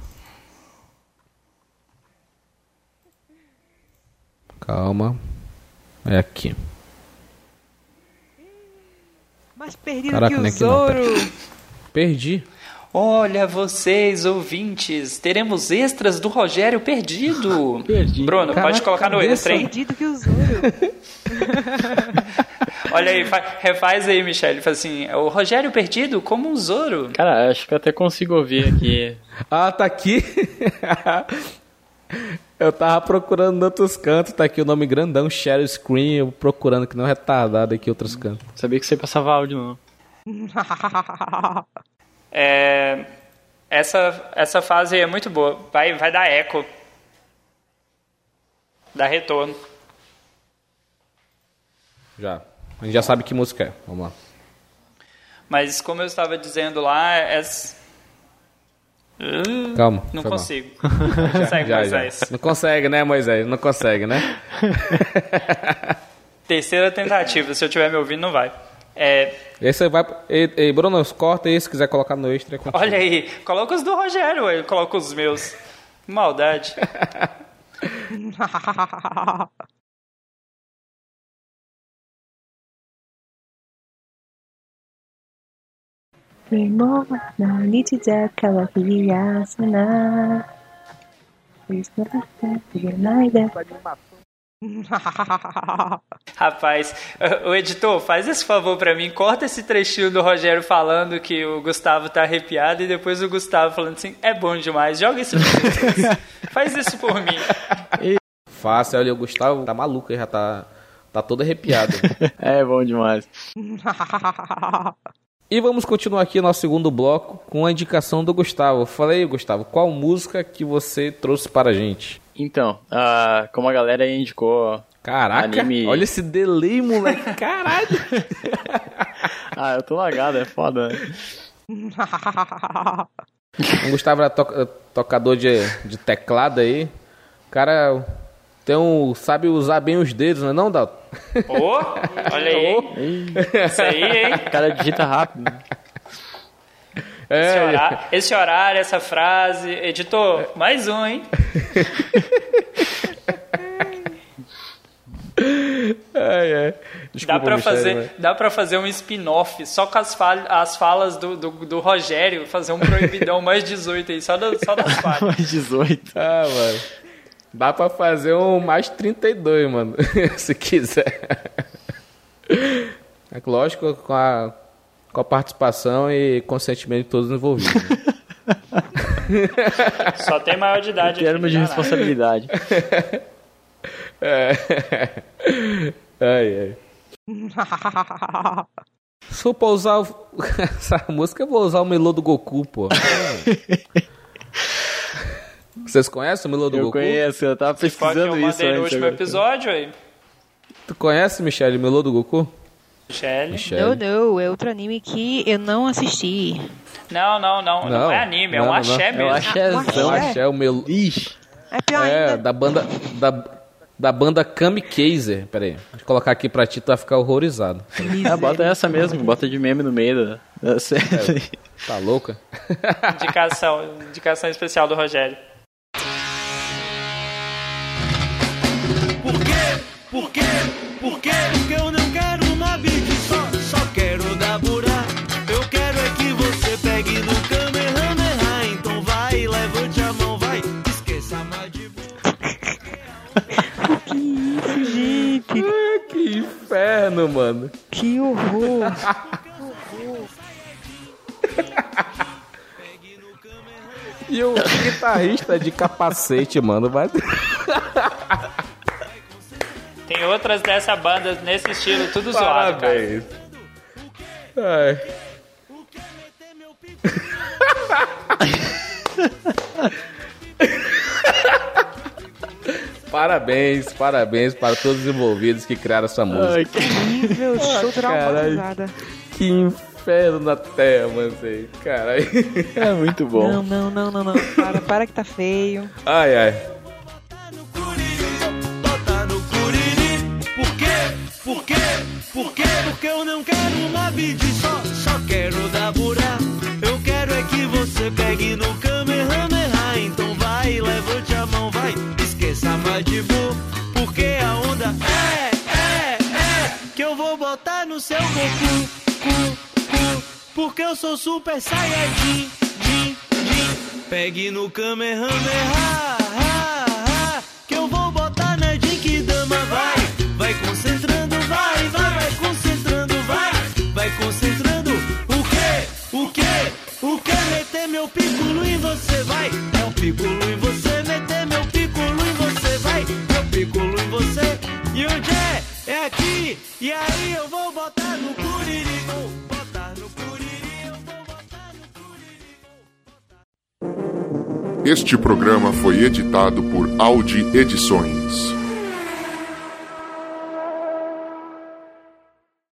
Calma. É aqui. Mais perdido Caraca, que o aqui não, Zoro. Perdi. Olha, vocês, ouvintes, teremos extras do Rogério perdido. Perdi. Bruno, Caraca, pode colocar no extra, hein? perdido que o Zoro. Olha aí, fa- refaz aí, Michele. Faz assim, o Rogério perdido como um Zoro. Cara, acho que eu até consigo ouvir aqui. Ah, tá aqui. Eu tava procurando em outros cantos, tá aqui o nome grandão, Shadow Screen, eu procurando que não é retardado aqui em outros cantos. Sabia que você passava áudio, não. É, essa, essa fase é muito boa. Vai, vai dar eco. Dá retorno. Já. A gente já sabe que música é. Vamos lá. Mas como eu estava dizendo lá, é... Uh, Calma. Não consigo. Consegue, Já, já. Não consegue, né, Moisés? Não consegue, né? Terceira tentativa. Se eu estiver me ouvindo, não vai. É, E você vai. Ei, ei, Bruno, corta aí se quiser colocar no extra. é olha aí, coloca os do Rogério, ué, coloca os meus. Maldade. Naida. Rapaz, o editor, faz esse favor pra mim, corta esse trechinho do Rogério falando que o Gustavo tá arrepiado e depois o Gustavo falando assim, é bom demais, joga isso. Faz isso por mim. Fácil, olha, o Gustavo tá maluco, ele já tá, tá todo arrepiado. É bom demais. e vamos continuar aqui nosso segundo bloco com a indicação do Gustavo. Fala aí, Gustavo, qual música que você trouxe para a gente? Então, ah, como a galera aí indicou. Caraca, Anime. olha esse delay, moleque, caralho. Ah, eu tô lagado, é foda. né? O Gustavo era to- tocador de, de teclado aí. O cara tem um, sabe usar bem os dedos, não é não, Dalton? Ô, olha aí? Ih, Isso aí, hein? o cara digita rápido. Esse É, horário, esse horário, essa frase. Editor, mais um, hein? ai, ai. Dá Desculpa, pra, Michele, fazer, mas- dá pra fazer um spin-off só com as, fal- as falas do, do, do Rogério, fazer um proibidão mais 18 aí, só, da- só das falhas. Mais 18. Ah, mano. Dá pra fazer um mais 32, mano. Se quiser. É lógico, com a, com a participação e consentimento de todos os envolvidos. né? Só tem maior de idade. Termo aqui, de responsabilidade. É. Ai, ai. Se for pra usar essa música, eu vou usar o melô do Goku, pô. Vocês conhecem o melô do Eu Goku? conheço, eu tava eu pesquisando isso mandei no último agora. episódio aí. Tu conhece, Michele, o melô do Goku? Michele. Michele. Não, não, é outro anime que eu não assisti. Não, não, não, não. Não. é anime, é Não, um não, axé não. É o mesmo. axézão. Ah, Axé, o melô... Ixi. É pior É, ainda. da banda. Da, da banda Kamikaze. Pera aí. Deixa eu colocar aqui pra ti, tu vai ficar horrorizado. Ah, bota essa mesmo, bota de meme no meio da, da série. Tá louca? Indicação, indicação especial do Rogério. Por quê? Por quê? Por quê? Porque eu não Que isso, gente? que inferno, mano. Que horror. E o guitarrista de capacete, mano. Vai. Tem outras dessa banda nesse estilo, tudo zoado, cara. Parabéns. Ai. Parabéns, parabéns para todos os envolvidos que criaram essa música. Ai, que... Nível, estou caralho. traumatizada. Que inferno na terra, mano. Caralho. É muito bom. Não, não, não, não, não. Para, para que tá feio. Ai, ai. no curiri, bota no curiri. Por quê? Por quê? Por quê? Porque eu não quero uma beat só, só quero dar burá. Eu quero é que você pegue no Kamehameha. seu Goku, cu, cu, porque eu sou Super Saiyajin, din, din. Pegue no Kamehameha, ha, ha, que eu vou botar na Jinkidama, vai, vai concentrando, vai, vai, vai concentrando, vai, vai concentrando. O que, o que, o que meter meu piculo em você, vai, é o piculo em você, meter meu piculo em você, vai, é o piculo em você, e onde é? é aqui. E aí eu vou botar no curiri, vou botar no curiri, eu vou botar no curiri. Botar... Este programa foi editado por Audi Edições.